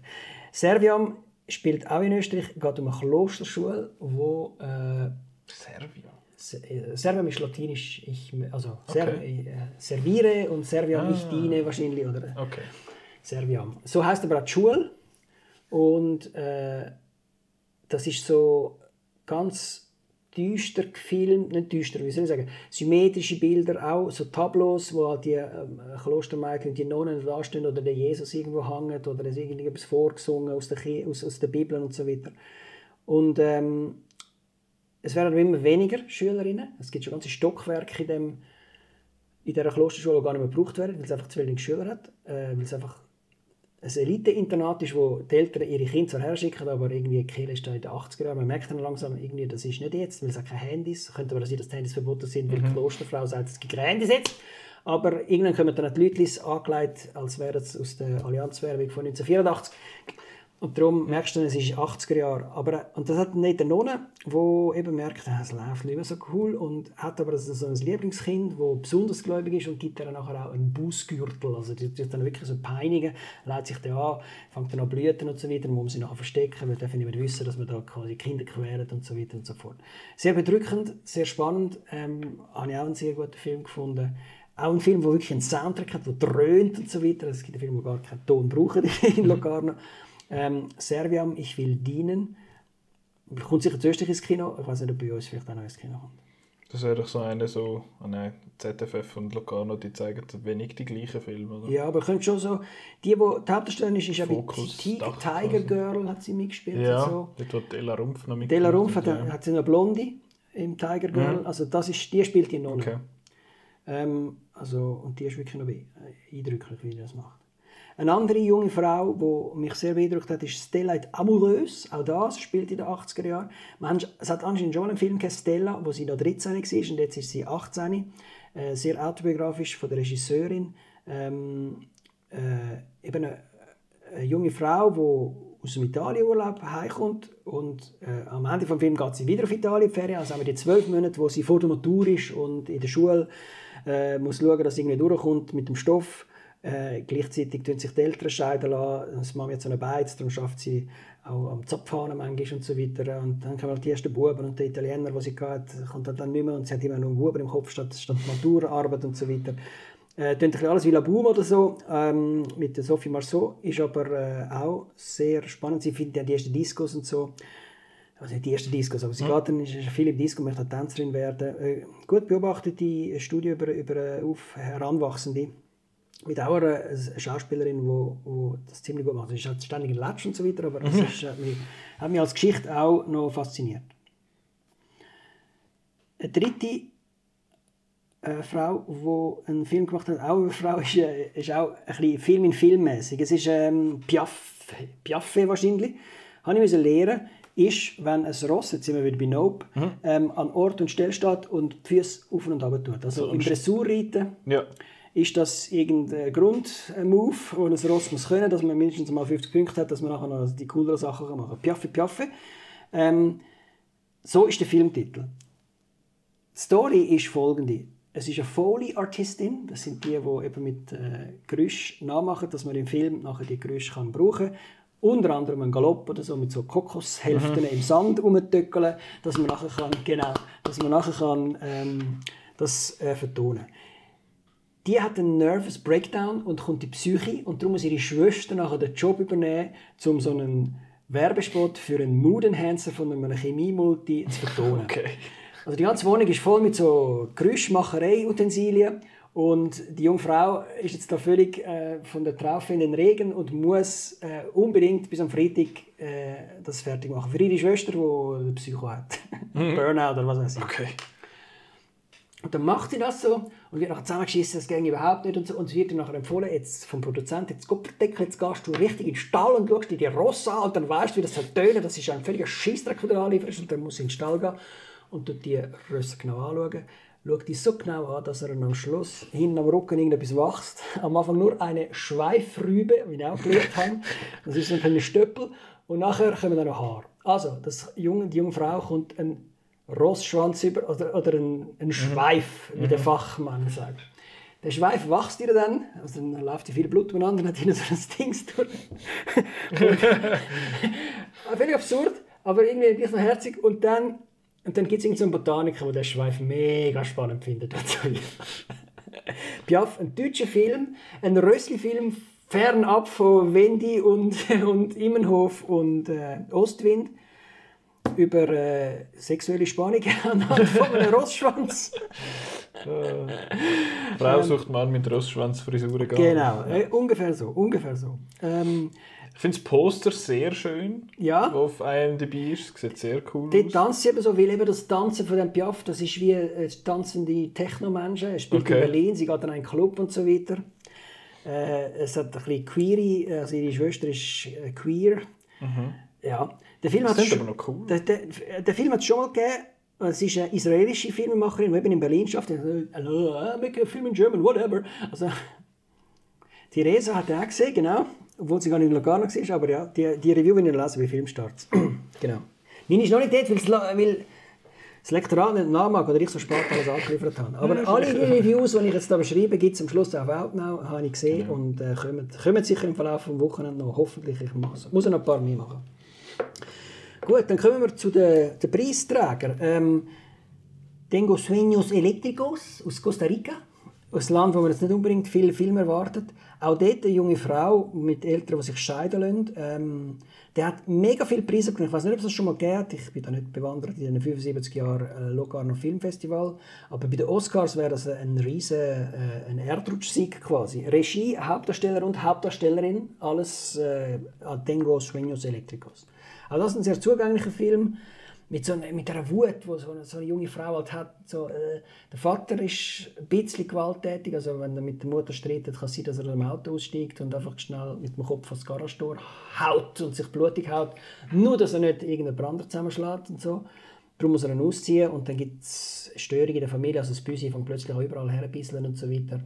Speaker 2: Serviam spielt auch in Österreich, geht um eine Klosterschule, wo... Äh,
Speaker 1: Serviam?
Speaker 2: Äh, Serviam ist latinisch, ich, also okay. äh, serviere und Serviam, ah. ich diene wahrscheinlich. Oder?
Speaker 1: Okay.
Speaker 2: Serviam. So heißt aber auch die Schule. Und äh, das ist so ganz düster gefilmt, nicht düster, wie soll ich sagen, symmetrische Bilder, auch so Tableaus, wo halt die ähm, Klostermädchen und die Nonnen da stehen oder der Jesus irgendwo hängt oder es irgendetwas vorgesungen aus der, aus, aus der Bibel und so weiter. Und ähm, es werden immer weniger Schülerinnen. Es gibt schon ganze Stockwerke in, dem, in dieser Klosterschule, die gar nicht mehr gebraucht werden, weil es einfach zu wenig Schüler hat, äh, weil es einfach ein Elite-Internat ist, wo die Eltern ihre Kinder zwar herschicken, aber irgendwie die Kirche ist da in den 80er Jahren. Man merkt dann langsam, irgendwie, das ist nicht jetzt, weil es auch keine Handys. Könnte aber sein, dass die Handys verboten sind, weil mhm. die Klosterfrau sagt, es gibt keine Handys jetzt. Aber irgendwann kommen dann die Leute angelegt, als wären es aus der Allianzwerbung von 1984. Und darum merkst du, es ist 80er Jahre. Aber, und das hat nicht der Nonne, der eben merkt, es läuft nicht mehr so cool und hat aber so ein Lieblingskind, das besonders gläubig ist und gibt dann nachher auch einen Bußgürtel. Also die, die dann wirklich so peinigen, lädt sich dann an, fängt dann an blüten und so weiter, muss sie nachher verstecken, weil darf nicht wissen, dass man da quasi Kinder quält und so weiter und so fort. Sehr bedrückend, sehr spannend, ähm, habe ich auch einen sehr guten Film gefunden. Auch ein Film, der wirklich einen Soundtrack hat, der dröhnt und so weiter. Es gibt Filme, die gar keinen Ton brauchen in Locarno. Ähm, Serviam, ich will dienen. Kommt sicher zuerst ins Kino. Ich weiß nicht, ob bei uns vielleicht auch noch ins Kino kommt.
Speaker 1: Das wäre doch so eine so, oh nein, ZFF und Locarno, die zeigen wenig die gleichen Filme, oder?
Speaker 2: Ja, aber könnte schon so, die, die, die Hauptdarstellerin ist, ist ja Tiger, Girl hat sie mitgespielt.
Speaker 1: Ja,
Speaker 2: so.
Speaker 1: dort hat Della Rumpf noch
Speaker 2: mitgespielt. Della Rumpf hat, ja. hat sie eine Blonde im Tiger Girl, mhm. also das ist, die spielt die Nonne. Okay. Ähm, also, und die ist wirklich noch eindrücklich, wie sie das macht. Eine andere junge Frau, die mich sehr beeindruckt hat, ist Stella Amoureuse. Auch das spielt in den 80er Jahren. Es hat anscheinend schon einen Film gegeben, Stella, wo sie noch 13 war und jetzt ist sie 18. Äh, sehr autobiografisch von der Regisseurin. Ähm, äh, eben eine, eine, junge Frau, die aus dem Italienurlaub heimkommt und äh, am Ende des Films geht sie wieder auf Italien Ferien. Also haben wir die zwölf Monate, wo sie vor der Matur ist und in der Schule äh, muss schauen, dass sie irgendwie durchkommt mit dem Stoff äh, gleichzeitig tun sich die Eltern scheiden lassen. Das Mama hat so eine Beiz, darum schafft sie auch am Zapfhahn manchmal und so weiter. Und dann kommen halt die ersten Buben und der Italiener, die sie hatte, kommt dann nicht mehr und sie hat immer noch einen Buben im Kopf statt, statt Maturarbeit und so weiter. Äh, klingt alles wie La Boom oder so, ähm, mit der Sophie Marceau, ist aber äh, auch sehr spannend. Sie findet ja die ersten Discos und so. Also nicht die ersten Discos, aber sie mhm. geht dann, ist viel im Disco, möchte Tänzerin werden. Äh, gut beobachtete Studie über, über äh, auf Heranwachsende mit auch einer, Schauspielerin, die wo, wo das ziemlich gut macht. Sie ist halt ständig in Latsch und so weiter, aber das mhm. ist, hat, mich, hat mich als Geschichte auch noch fasziniert. Eine dritte äh, Frau, die einen Film gemacht hat, auch eine Frau, ist, äh, ist auch ein bisschen Film in Filmmäßig. Es ist ähm, Piaf, Piaffe wahrscheinlich. Habe ich lernen ist, wenn ein Ross, jetzt sind wir wieder bei Nope, mhm. ähm, an Ort und Stelle steht und die Füße auf und runter tut. Also so, im Dressurreiten.
Speaker 1: Ja
Speaker 2: ist das irgendein Grundmove, den ein Ross muss können, dass man mindestens mal 50 Punkte hat, dass man nachher noch die cooleren Sachen machen kann. Piaffe, Piaffe. Ähm, so ist der Filmtitel. Die Story ist folgende. Es ist eine Foley-Artistin, das sind die, die eben mit äh, Geräusch nachmachen, dass man im Film nachher die Geräusche kann brauchen kann. Unter anderem ein Galopp oder so mit so Kokoshälften mhm. im Sand rumtöckeln, dass man nachher kann, genau, dass man nachher kann, ähm, das äh, vertonen kann die hat einen Nervous Breakdown und kommt in die Psyche und darum muss ihre Schwester nachher den Job übernehmen, um so einen Werbespot für einen Mood Enhancer von einem Chemie-Multi zu vertonen.
Speaker 1: Okay.
Speaker 2: Also die ganze Wohnung ist voll mit so Geräuschmacherei-Utensilien und die junge Frau ist jetzt da völlig äh, von der Traufe in den Regen und muss äh, unbedingt bis am Freitag äh, das fertig machen. Für ihre Schwester, die Psycho hat. Mhm. Burnout oder was weiß ich.
Speaker 1: Okay.
Speaker 2: Und dann macht sie das so und wird nachher zusammengeschissen, das ging überhaupt nicht und so. Und sie wird dann nachher empfohlen, jetzt vom Produzenten, jetzt Kopfdeckel, jetzt gehst du richtig in den Stall und schaust dir die Rosse an und dann weißt du, wie das soll. Das ist ein völliger Scheissdreck, den du anlieferst und dann muss sie in den Stall gehen und dort die Rösse genau anschauen. Schaut die so genau an, dass er am Schluss hinten am Rücken irgendetwas wächst. Am Anfang nur eine Schweifrübe, wie ich auch gelernt habe. Das ist ein kleiner Stöppel. Und nachher kommen dann noch Haare. Also, das junge, die junge Frau kommt ein Rossschwanz über oder, oder ein, ein Schweif, wie der Fachmann sagt. Der Schweif wächst ihr dann, also dann läuft viel Blut umeinander, und hat ihnen so ein Ding durch. Völlig absurd, aber irgendwie gleich noch herzig. Und dann, und dann gibt es irgendeinen so Botaniker, der den Schweif mega spannend findet. Piaf, ein deutscher Film, ein Rössli-Film, fernab von Wendy und, und Immenhof und äh, Ostwind über äh, sexuelle Spannung anhand von einem Rossschwanz.
Speaker 1: äh, Frau sucht Mann mit Rossschwanzfrisur.
Speaker 2: Genau, äh, ungefähr so. Ungefähr so. Ähm,
Speaker 1: ich finde das Poster sehr schön,
Speaker 2: ja.
Speaker 1: auf IMDb ist. Es sieht sehr cool
Speaker 2: Dort aus. tanzt sie eben so, weil eben das Tanzen von dem Piaf, das ist wie äh, tanzende Techno-Menschen. Er spielt okay. in Berlin, sie geht in einen Club und so weiter. Äh, es hat ein bisschen queere, also ihre Schwester ist äh, queer. Mhm. Ja. Der Film
Speaker 1: das ist aber noch cool.
Speaker 2: Der, der, der Film hat es schon mal gegeben. Es ist eine israelische Filmemacherin, die eben in Berlin schafft. Make a film in German, whatever. Also, die Resa hat er auch gesehen, genau. Obwohl sie gar nicht in Lugano war. Aber ja, die, die Review, wenn ihr lesen bei Filmstarts. genau. Nein, ist noch nicht dort, weil, weil das Lektorat nicht nachmachen oder ich so spät alles angeliefert habe. Aber alle die Reviews, die ich jetzt hier beschreibe, gibt es am Schluss auf Outnow, habe ich gesehen. Genau. Und äh, kommen, kommen sicher im Verlauf des Wochenende noch. Hoffentlich. Ich muss, muss noch ein paar mehr machen. Gut, dann kommen wir zu den, den Preisträgern. Ähm, Tengo Sueños Eléctricos aus Costa Rica. Einem Land, wo man jetzt nicht unbedingt viele Filme erwartet. Auch dort eine junge Frau mit Eltern, die sich scheiden lassen. Ähm, der hat mega viele Preise bekommen. Ich weiß nicht, ob es das schon mal gegeben Ich bin da nicht bewandert in den 75 Jahren äh, Locarno Filmfestival. Aber bei den Oscars wäre das ein riesen äh, ein Erdrutschsieg quasi. Regie, Hauptdarsteller und Hauptdarstellerin. Alles äh, Tengo Sueños Eléctricos. Auch das ist ein sehr zugänglicher Film mit, so einer, mit einer Wut, die so eine, so eine junge Frau halt hat. So, äh, der Vater ist ein bisschen gewalttätig, also wenn er mit der Mutter streitet, kann es sein, dass er aus dem Auto aussteigt und einfach schnell mit dem Kopf ans Garage haut und sich blutig haut. Nur, dass er nicht irgendeinen Brander zusammenschlägt und so. Darum muss er ihn ausziehen und dann gibt es Störungen in der Familie, also das Büsi von plötzlich auch überall herbisseln und so weiter.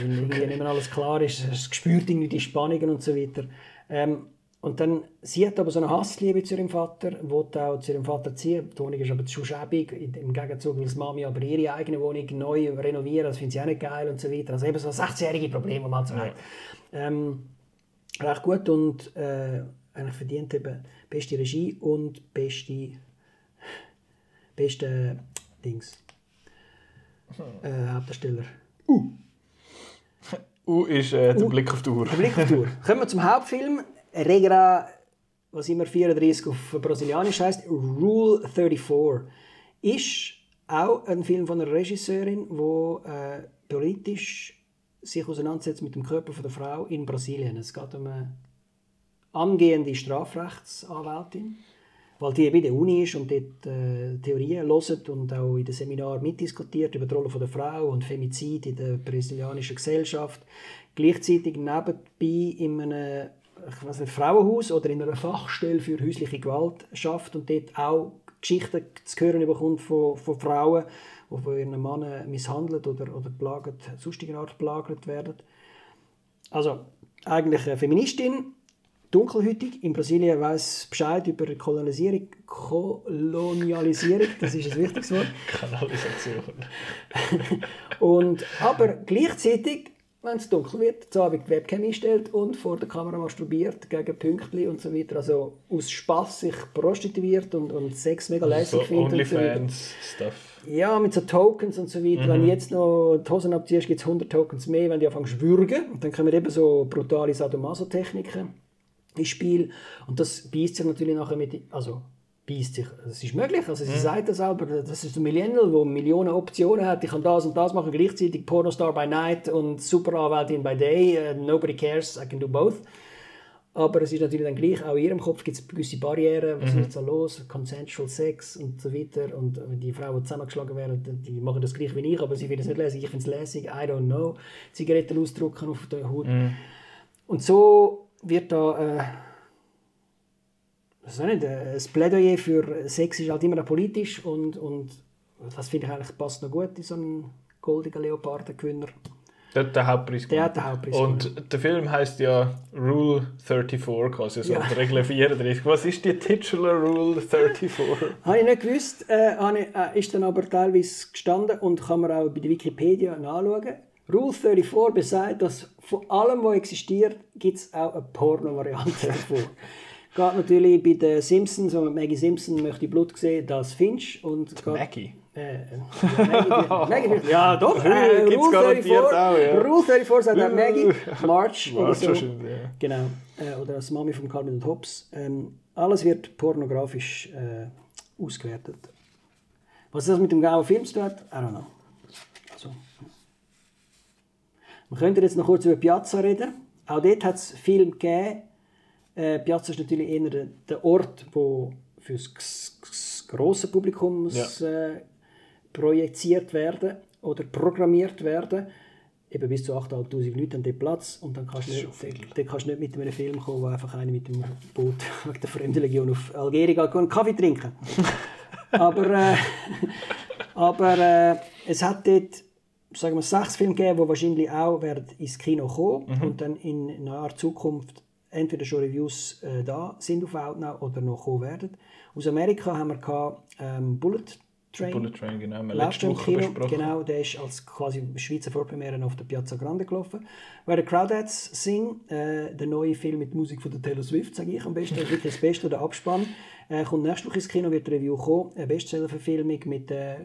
Speaker 2: Wenn irgendwie nicht mehr alles klar ist, es spürt irgendwie die Spannungen und so weiter. Ähm, und dann, sie hat aber so eine Hassliebe zu ihrem Vater, wollte auch zu ihrem Vater ziehen. Die Wohnung ist aber zu schäbig. Im Gegenzug will die Mami aber ihre eigene Wohnung neu renovieren. Das findet sie auch nicht geil und so weiter. Also eben so 16-jährige Probleme, man so ja. ähm, Recht gut und äh, eigentlich verdient eben beste Regie und beste, beste Dings. Äh, Hauptdarsteller.
Speaker 1: Uh. U ist äh, der Blick auf die Uhr.
Speaker 2: Der Blick auf die Uhr. Kommen wir zum Hauptfilm. Regra, was immer 34 auf Brasilianisch heißt, Rule 34, ist auch ein Film von einer Regisseurin, die äh, politisch sich auseinandersetzt mit dem Körper von der Frau in Brasilien. Es geht um eine angehende Strafrechtsanwältin, weil die bei der Uni ist und dort äh, Theorien hört und auch in den Seminaren mitdiskutiert über die Rolle von der Frau und Femizid in der brasilianischen Gesellschaft. Gleichzeitig nebenbei in einem ich weiß nicht, Frauenhaus oder in einer Fachstelle für häusliche Gewalt schafft und dort auch Geschichten zu hören bekommt von, von Frauen, die von ihren Männern misshandelt oder, oder belagert, sonstiger Art belagert werden. Also eigentlich eine Feministin, dunkelhütig. In Brasilien weiß Bescheid über Kolonisierung. Kolonialisierung, das ist ein wichtiges Wort.
Speaker 1: Kanalisation.
Speaker 2: und, aber gleichzeitig wenn es dunkel wird, zu Abend die Webcam einstellt und vor der Kamera masturbiert gegen Pünktli und so weiter. Also aus Spass sich prostituiert und, und Sex mega lässig
Speaker 1: so findet. Onlyfans-Stuff.
Speaker 2: Ja, mit so Tokens und so weiter. Mhm. Wenn du jetzt noch die Hosen abziehst, gibt es 100 Tokens mehr, wenn du anfängst zu würgen. Und dann kommen eben so brutale Sadomaso-Techniken ins Spiel. Und das beißt sich natürlich nachher mit... Also beißt sich. Das ist möglich. Also sie mhm. sagt das selber. Das ist ein Millennial, der Millionen Optionen hat. Ich kann das und das machen gleichzeitig. Pornostar by night und Superanwältin by day. Uh, nobody cares. I can do both. Aber es ist natürlich dann gleich, auch in ihrem Kopf gibt es gewisse Barrieren, was
Speaker 1: Mhm.
Speaker 2: ist da los, Consensual Sex und so weiter. Und die Frauen, die zusammengeschlagen werden, die machen das gleich wie ich, aber sie finden es nicht lässig, ich finde es lässig, I don't know. Zigaretten ausdrucken auf der Haut.
Speaker 1: Mhm.
Speaker 2: Und so wird da, äh, was soll ich nicht, das Plädoyer für Sex ist halt immer noch politisch und, und das finde ich eigentlich passt noch gut in so einen goldigen Leopardengewinner.
Speaker 1: Der, der Hauptpreis.
Speaker 2: Der hat den Hauptpreis
Speaker 1: Und der Film heißt ja Rule 34 quasi, also
Speaker 2: Ja.
Speaker 1: Regel 34. Was ist die Titular Rule 34?
Speaker 2: Habe ich nicht gewusst, äh, äh, ist dann aber teilweise gestanden und kann man auch bei der Wikipedia nachschauen. Rule 34 besagt, dass von allem, was existiert, gibt es auch eine Porno-Variante davon. Geht natürlich bei den Simpsons, man Maggie Simpson möchte Blut sehen, das findest und
Speaker 1: Maggie.
Speaker 2: Äh, ja, Maggie, Maggie, ja doch, äh,
Speaker 1: Gibt's
Speaker 2: Rule
Speaker 1: garantiert
Speaker 2: 34,
Speaker 1: auch, ja.
Speaker 2: Rule 34 sagt auch Maggie, March oder
Speaker 1: March
Speaker 2: so.
Speaker 1: wahrscheinlich, ja.
Speaker 2: Genau, äh, oder als Mami von Calvin und Hobbes. Ähm, alles wird pornografisch äh, ausgewertet. Was das mit dem genauen Film zu tun hat, I don't know. Also. Wir könnten jetzt noch kurz über Piazza reden. Auch dort hat es Film gegeben. Äh, Piazza ist natürlich eher der, der Ort, wo für das grosse Publikum muss, äh, projiziert werden oder programmiert werden. Eben bis zu 8'500 Leute an dem Platz. Und dann kannst du nicht, dann, kannst nicht mit einem Film kommen, wo einfach einer mit dem Boot wegen der Fremdenlegion auf Algerien geht und einen Kaffee trinken. aber äh, aber äh, es hat dort sagen wir, sechs Filme gegeben, die wahrscheinlich auch werden ins Kino kommen und dann in naher Zukunft entweder schon Reviews äh, da sind auf Outnow oder noch kommen werden. Aus Amerika haben wir gehabt, ähm, Bullet Train.
Speaker 1: Bullet Train, genau. Wir letzte Woche
Speaker 2: Kino,
Speaker 1: besprochen.
Speaker 2: genau, der ist als quasi Schweizer Vorpremiere auf der Piazza Grande gelaufen. Where the Crawdads Sing, äh, der neue Film mit Musik von der Taylor Swift, sage ich am besten, das ist wirklich das Beste, der Abspann. Äh, kommt nächste Woche ins Kino, wird eine Review kommen, eine Bestseller-Verfilmung mit äh,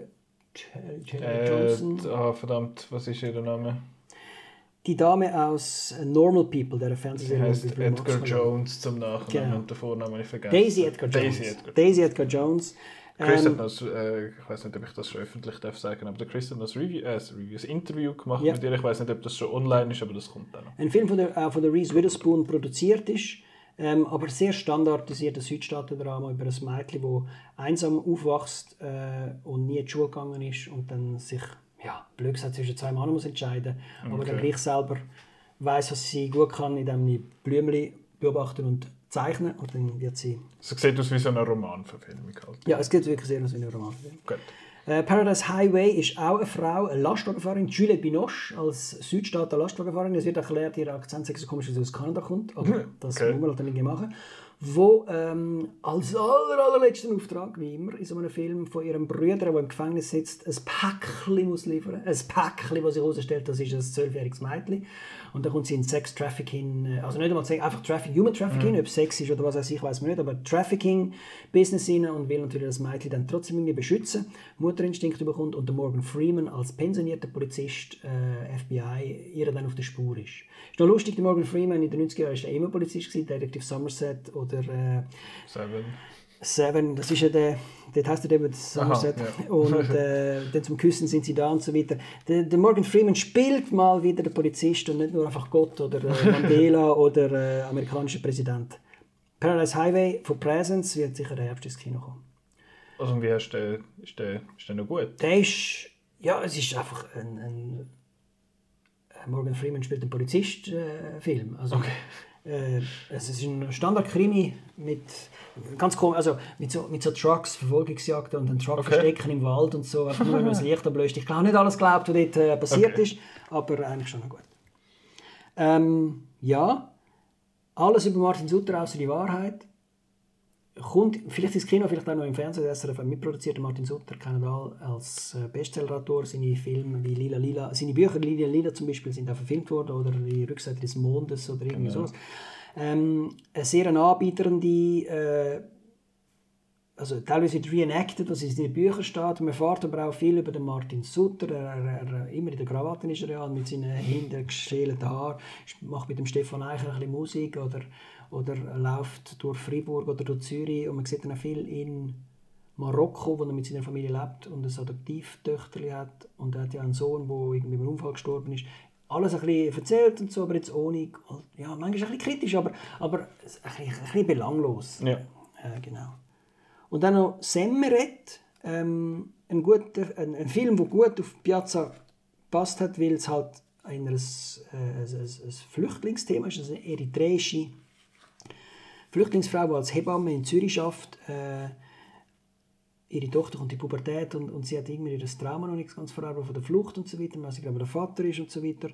Speaker 1: Äh,
Speaker 2: Johnson.
Speaker 1: ah, verdammt, was ist ihr Name?
Speaker 2: Die Dame aus äh, Normal People, der Fernsehserie.
Speaker 1: heißt
Speaker 2: mit Drew
Speaker 1: Edgar
Speaker 2: Barrymore.
Speaker 1: Jones zum Nachnamen
Speaker 2: Genau.
Speaker 1: und den Vornamen habe ich vergessen.
Speaker 2: Daisy Edgar Jones.
Speaker 1: Daisy Edgar
Speaker 2: Daisy Edgar Jones.
Speaker 1: Chris
Speaker 2: Ähm,
Speaker 1: hat noch, äh, ich weiß nicht, ob ich das schon öffentlich darf sagen, aber der Chris hat noch ein Review, äh, ein Interview gemacht
Speaker 2: Ja.
Speaker 1: mit ihr. Ich weiß nicht, ob das schon online ist, aber das kommt dann noch.
Speaker 2: Ein Film von der, auch von der Reese Witherspoon produziert ist, ähm, aber sehr standardisiertes Südstaaten-Drama über ein Mädchen, das einsam aufwächst äh, und nie in die Schule gegangen ist und dann sich, ja, blöd gesagt, zwischen zwei Männern muss entscheiden, aber dann
Speaker 1: Okay.
Speaker 2: gleich selber weiß, was sie gut kann, indem sie Blümchen beobachten und zeichnen und dann wird sie...
Speaker 1: Es sieht aus wie so eine Romanverfilmung halt.
Speaker 2: Ja, es geht wirklich sehr aus wie ein Roman.
Speaker 1: Gut.
Speaker 2: Äh, Paradise Highway ist auch eine Frau, eine Lastwagenfahrerin, Juliette Binoche als Südstaaten Lastwagenfahrerin. Es wird erklärt, ihr Akzent sei so komisch, dass sie aus Kanada kommt, aber das
Speaker 1: Okay.
Speaker 2: muss man halt dann nicht machen. Wo ähm, als aller, allerletzten Auftrag, wie immer, in so einem Film von ihrem Bruder, der im Gefängnis sitzt, ein Päckchen muss liefern. Ein Päckchen, das sich herausstellt, das ist ein zwölfjähriges Mädchen. Und dann kommt sie in Sex Trafficking, äh, also nicht einmal Sex, einfach Trafficking, Human Trafficking, ob Sex ist oder was weiß ich, weiß man nicht, aber Trafficking Business rein und will natürlich das Mädchen dann trotzdem irgendwie beschützen. Mutterinstinkt bekommt und der Morgan Freeman als pensionierter Polizist, äh, FBI, ihr dann auf der Spur ist. Ist noch lustig, der Morgan Freeman in den 90er Jahren war er immer Polizist, gewesen, Detective Somerset oder äh,
Speaker 1: Seven.
Speaker 2: Seven, das ist ja der, dort heisst er eben Somerset.
Speaker 1: ja.
Speaker 2: Und äh, dann zum Küssen sind sie da und so weiter. Der, der Morgan Freeman spielt mal wieder den Polizist und nicht nur einfach Gott oder äh, Mandela oder äh, amerikanischer Präsident. Paradise Highway von Presence wird sicher der Herbst ins Kino kommen.
Speaker 1: Also wie hast du ist der, ist der noch gut?
Speaker 2: Der ist, ja, es ist einfach ein, ein äh, Morgan Freeman spielt einen Polizist-Film. also, äh, es ist ein Standard-Krimi mit ganz komisch, also mit so, mit so Trucks, Verfolgungsjagden und einen Truck
Speaker 1: Okay.
Speaker 2: verstecken im Wald und so, einfach nur wenn man das Licht ablöst. Ich glaube nicht alles glaubt, was dort äh, passiert
Speaker 1: Okay.
Speaker 2: ist, aber eigentlich schon noch gut. Ähm, ja, alles über Martin Sutter außer die Wahrheit. Kommt vielleicht ins Kino, vielleicht auch noch im Fernsehen. SRF mitproduziert. Martin Sutter kennen alle als äh, Bestsellerautor. Seine Filme wie Lila Lila, seine Bücher Lila Lila zum Beispiel sind auch verfilmt worden oder die Rückseite des Mondes oder irgendwie sowas. Ähm, eine sehr anbieternde, äh, also teilweise reenacted, was in den Büchern steht. Man erfährt aber auch viel über den Martin Sutter. Er, er, er, immer in der Krawatte ist er ja mit seinen hintergeschälten Haaren. Macht mit dem Stefan Eicher ein bisschen Musik oder, oder läuft durch Freiburg oder durch Zürich. Und man sieht auch viel in Marokko, wo er mit seiner Familie lebt und ein Adoptivtöchterchen hat. Und er hat ja einen Sohn, der irgendwie beim Unfall gestorben ist. alles ein bisschen erzählt und so, aber jetzt ohne, ja, manchmal ein bisschen kritisch, aber, aber ein, bisschen, ein bisschen belanglos.
Speaker 1: Ja.
Speaker 2: Äh, genau. Und dann noch Semmeret, ähm, ein, guter, ein, ein Film, der gut auf Piazza passt hat, weil es halt ein, ein, ein, ein Flüchtlingsthema ist, also eine eritreische Flüchtlingsfrau, die als Hebamme in Zürich arbeitet. Äh, ihre Tochter kommt in die Pubertät und, und sie hat irgendwie das Trauma noch nicht ganz verarbeitet von der Flucht und so weiter, weil sie glaube der Vater ist und so weiter.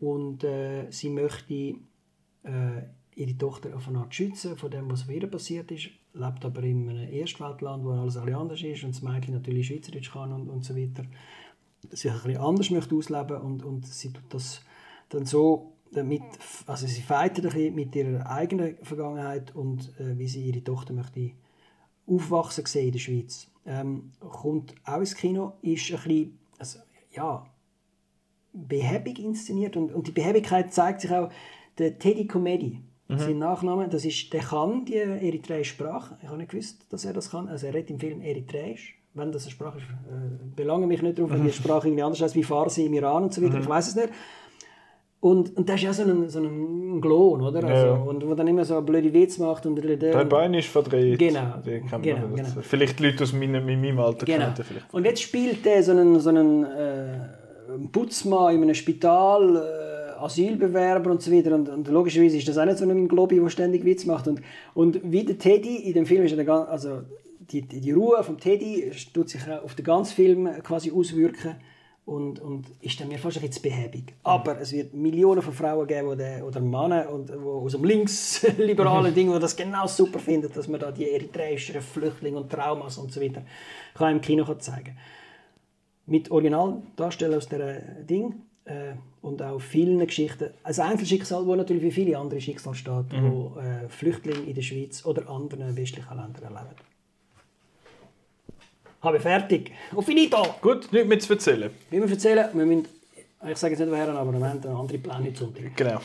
Speaker 2: Und äh, sie möchte äh, ihre Tochter auf eine Art schützen von dem, was ihr passiert ist, lebt aber in einem Erstweltland, wo alles ein anders ist und das Mädchen natürlich Schweizerdeutsch kann und, und so weiter, sich ein bisschen anders möchte ausleben und, und sie tut das dann so damit, also sie fightet ein bisschen mit ihrer eigenen Vergangenheit und äh, wie sie ihre Tochter möchte aufwachsen sehen in der Schweiz. Ähm, kommt auch ins Kino, ist ein bisschen, also, ja, behäbig inszeniert und, und die Behäbigkeit zeigt sich auch der Teddy Comedy. Mhm. Sein Nachname, das ist, der kann die eritreische Sprache. Ich habe nicht gewusst, dass er das kann. Also er redet im Film Eritreisch. Wenn das eine Sprache ist, äh, belange mich nicht darauf, wenn die Sprache irgendwie anders ist wie Farsi im Iran und so weiter. Mhm. Ich weiß es nicht. Und, und das ist ja so ein, so ein Klon, oder? Also, ja. Und wo dann immer so blöde Witz macht. Und der,
Speaker 1: der Bein ist verdreht.
Speaker 2: Genau.
Speaker 1: genau, genau. Vielleicht Leute aus meinem, meinem Alter
Speaker 2: genau. kennen vielleicht. Und jetzt spielt der so einen, so einen äh, Putzmann in einem Spital, äh, Asylbewerber und so weiter. Und, und, logischerweise ist das auch nicht so ein Globi, der ständig Witz macht. Und, und wie der Teddy in dem Film ist, er also die, die Ruhe vom Teddy tut sich auf den ganzen Film quasi auswirken und, und ist dann mir fast ein bisschen behäbig. Aber es wird Millionen von Frauen geben oder, oder Männer und, wo aus dem linksliberalen Ding, die das genau super finden, dass man da die eritreischen Flüchtlinge und Traumas und so weiter kann im Kino zeigen Mit Originaldarstellern aus dieser Ding äh, und auch vielen Geschichten. Ein Einzelschicksal, wo natürlich wie viele andere Schicksale steht, mhm. wo äh, Flüchtlinge in der Schweiz oder anderen westlichen Ländern erleben. Habe fertig. Und finito!
Speaker 1: Gut, nichts mehr zu erzählen.
Speaker 2: Wie wir erzählen, wir müssen, ich sage jetzt nicht woher, aber wir haben andere Pläne zum
Speaker 1: Genau.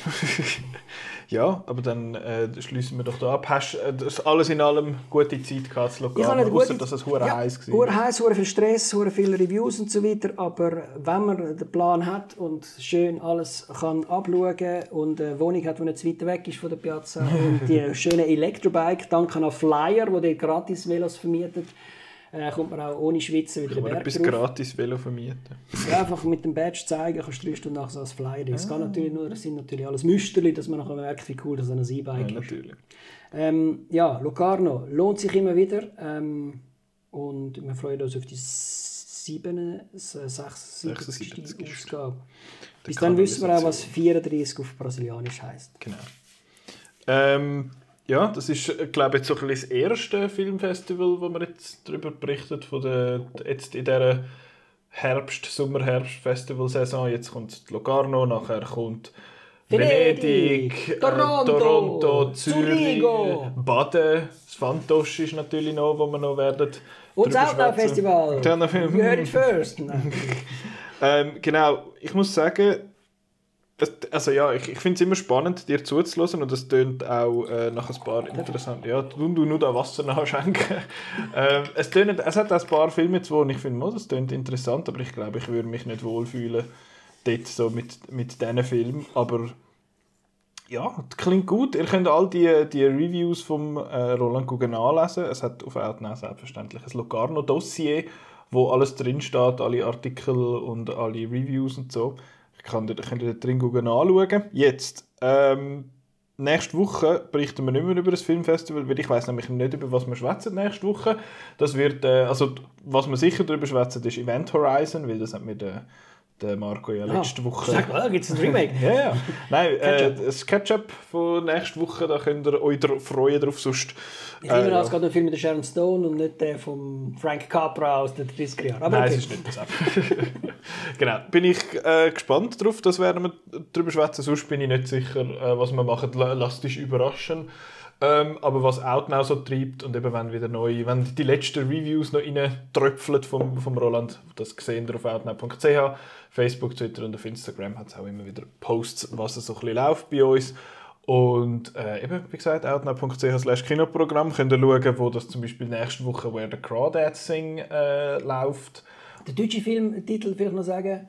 Speaker 1: ja, aber dann äh, schließen wir doch da ab. Hast du äh, alles in allem gute Zeit gehabt zu Locarno, außer dass es hure ja, heiß war?
Speaker 2: Hure heiß, hure viel Stress, hure viele Reviews und so weiter, aber wenn man den Plan hat und schön alles kann abschauen und eine Wohnung hat, die nicht zu weit weg ist von der Piazza und die schöne Elektrobike, dank an Flyer, wo gratis Velos vermietet, äh, kommt man auch ohne Schwitzen wieder den
Speaker 1: Berg etwas gratis Velo vermieten.
Speaker 2: Ja, einfach mit dem Badge zeigen, kannst du drei Stunden nachher so als Flyer. Das, ah. natürlich nur, das sind natürlich alles Müsterli, dass man nachher merkt, wie cool das ein E-Bike
Speaker 1: ja, natürlich.
Speaker 2: Ähm, ja, Locarno lohnt sich immer wieder. Ähm, und wir freuen uns auf die 7, 76. Ausgabe. Bis dann wissen wir auch, was 34 auf Brasilianisch heisst.
Speaker 1: Genau. Ähm, ja, das ist, äh, glaube ich, so ein das erste Filmfestival, wo man jetzt darüber berichtet, von der, jetzt in dieser Herbst-, Sommer-Herbst-Festival-Saison. Jetzt kommt Locarno, nachher kommt Venedig,
Speaker 2: äh, Toronto,
Speaker 1: äh, Toronto, Zürich, Zurigo. Baden, das Fantosch ist natürlich noch, wo wir noch werden.
Speaker 2: Und das Outdoor-Festival. You heard it first.
Speaker 1: ähm, genau, ich muss sagen, also ja, ich, ich finde es immer spannend, dir zuzulassen und das tönt auch äh, nach ein paar interessanten. Ja, du, du nur da Wasser nachschenken. ähm, es, tönt, es hat auch ein paar Filme, wo ich finde, oh, das tönt interessant, aber ich glaube, ich würde mich nicht wohlfühlen dort so mit, mit diesen Filmen. Aber ja, das klingt gut. Ihr könnt all die, die Reviews von äh, Roland Guggen nachlesen. Es hat auf Outnow selbstverständlich ein Locarno-Dossier, wo alles drinsteht, alle Artikel und alle Reviews und so. Kann, könnt ihr drin anschauen. Jetzt, ähm, nächste Woche berichten wir nicht mehr über das Filmfestival, weil ich weiß nämlich nicht, über was wir schwätzen nächste Woche. Das wird, äh, also was wir sicher darüber schwätzen, ist Event Horizon, weil das hat mir der der Marco ja ah, letzte ah, Woche.
Speaker 2: Sag mal, gibt es ein Remake?
Speaker 1: ja, ja. Nein, äh, das Ketchup von nächste Woche, da könnt ihr euch freuen drauf. Sonst,
Speaker 2: ich nehme äh, an, es geht um Film mit Sharon Stone und nicht der von Frank Capra aus den 30er Jahren.
Speaker 1: Aber Nein, okay. es ist nicht das. genau, bin ich äh, gespannt drauf, das werden wir darüber schwätzen. Sonst bin ich nicht sicher, äh, was wir machen. Lass dich überraschen. Ähm, aber was Outnow so treibt und eben wenn wieder neu, wenn die letzten Reviews noch rein tröpfeln vom, vom Roland, das gesehen ihr auf outnow.ch, Facebook, Twitter und auf Instagram hat es auch immer wieder Posts, was so ein bisschen läuft bei uns. Und äh, eben, wie gesagt, outnow.ch slash Kinoprogramm könnt ihr schauen, wo das zum Beispiel nächste Woche Where the Crawdads Sing äh, läuft.
Speaker 2: Der deutsche Filmtitel, vielleicht noch sagen,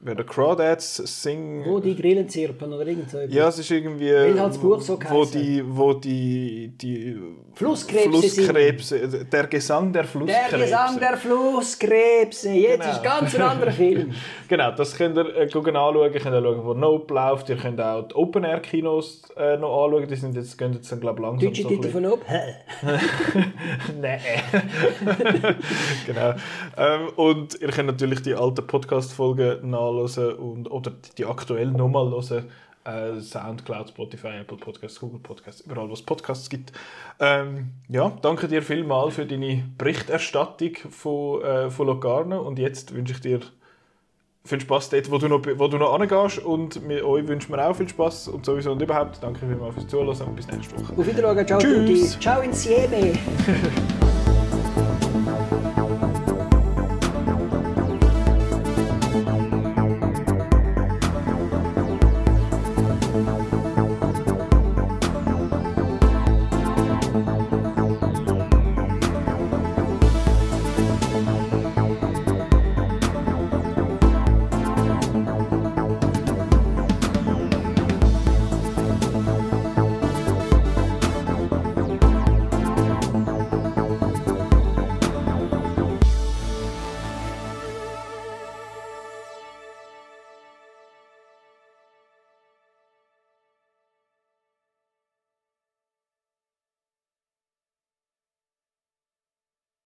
Speaker 1: wer der Crawdads Sing.
Speaker 2: Wo die Grillen zirpen oder irgend so.
Speaker 1: Ja, es ist irgendwie.
Speaker 2: Weil halt das Buch so
Speaker 1: wo
Speaker 2: geheißen
Speaker 1: die, wo die, die
Speaker 2: Flusskrebse.
Speaker 1: Flusskrebse, der Gesang der
Speaker 2: Der
Speaker 1: Flusskrebse.
Speaker 2: Gesang der Flusskrebse. Jetzt
Speaker 1: Genau.
Speaker 2: ist ganz ein anderer Film.
Speaker 1: Genau, das könnt ihr äh, gucken, anschauen. Ihr könnt auch schauen, wo Nope läuft. Ihr könnt auch die Open-Air-Kinos äh, noch anschauen. Die sind jetzt, gehen jetzt glaube ich, langsam
Speaker 2: Deutsche
Speaker 1: so
Speaker 2: Titel von? Hä?
Speaker 1: Nein. genau. Ähm, und ihr könnt natürlich die alten Podcast-Folgen nachlesen und, oder die aktuell nochmal hören. Äh, Soundcloud, Spotify, Apple Podcasts, Google Podcasts, überall, wo es Podcasts gibt. Ähm, ja, danke dir vielmals für deine Berichterstattung von, äh, von Locarno und jetzt wünsche ich dir viel Spaß dort, wo du noch, wo du noch hingehst und wir, euch wünschen wir auch viel Spaß und sowieso und überhaupt. Danke vielmals fürs Zuhören und bis nächste Woche.
Speaker 2: Auf Wiedersehen, ciao
Speaker 1: Tschüss.
Speaker 2: Ciao insieme.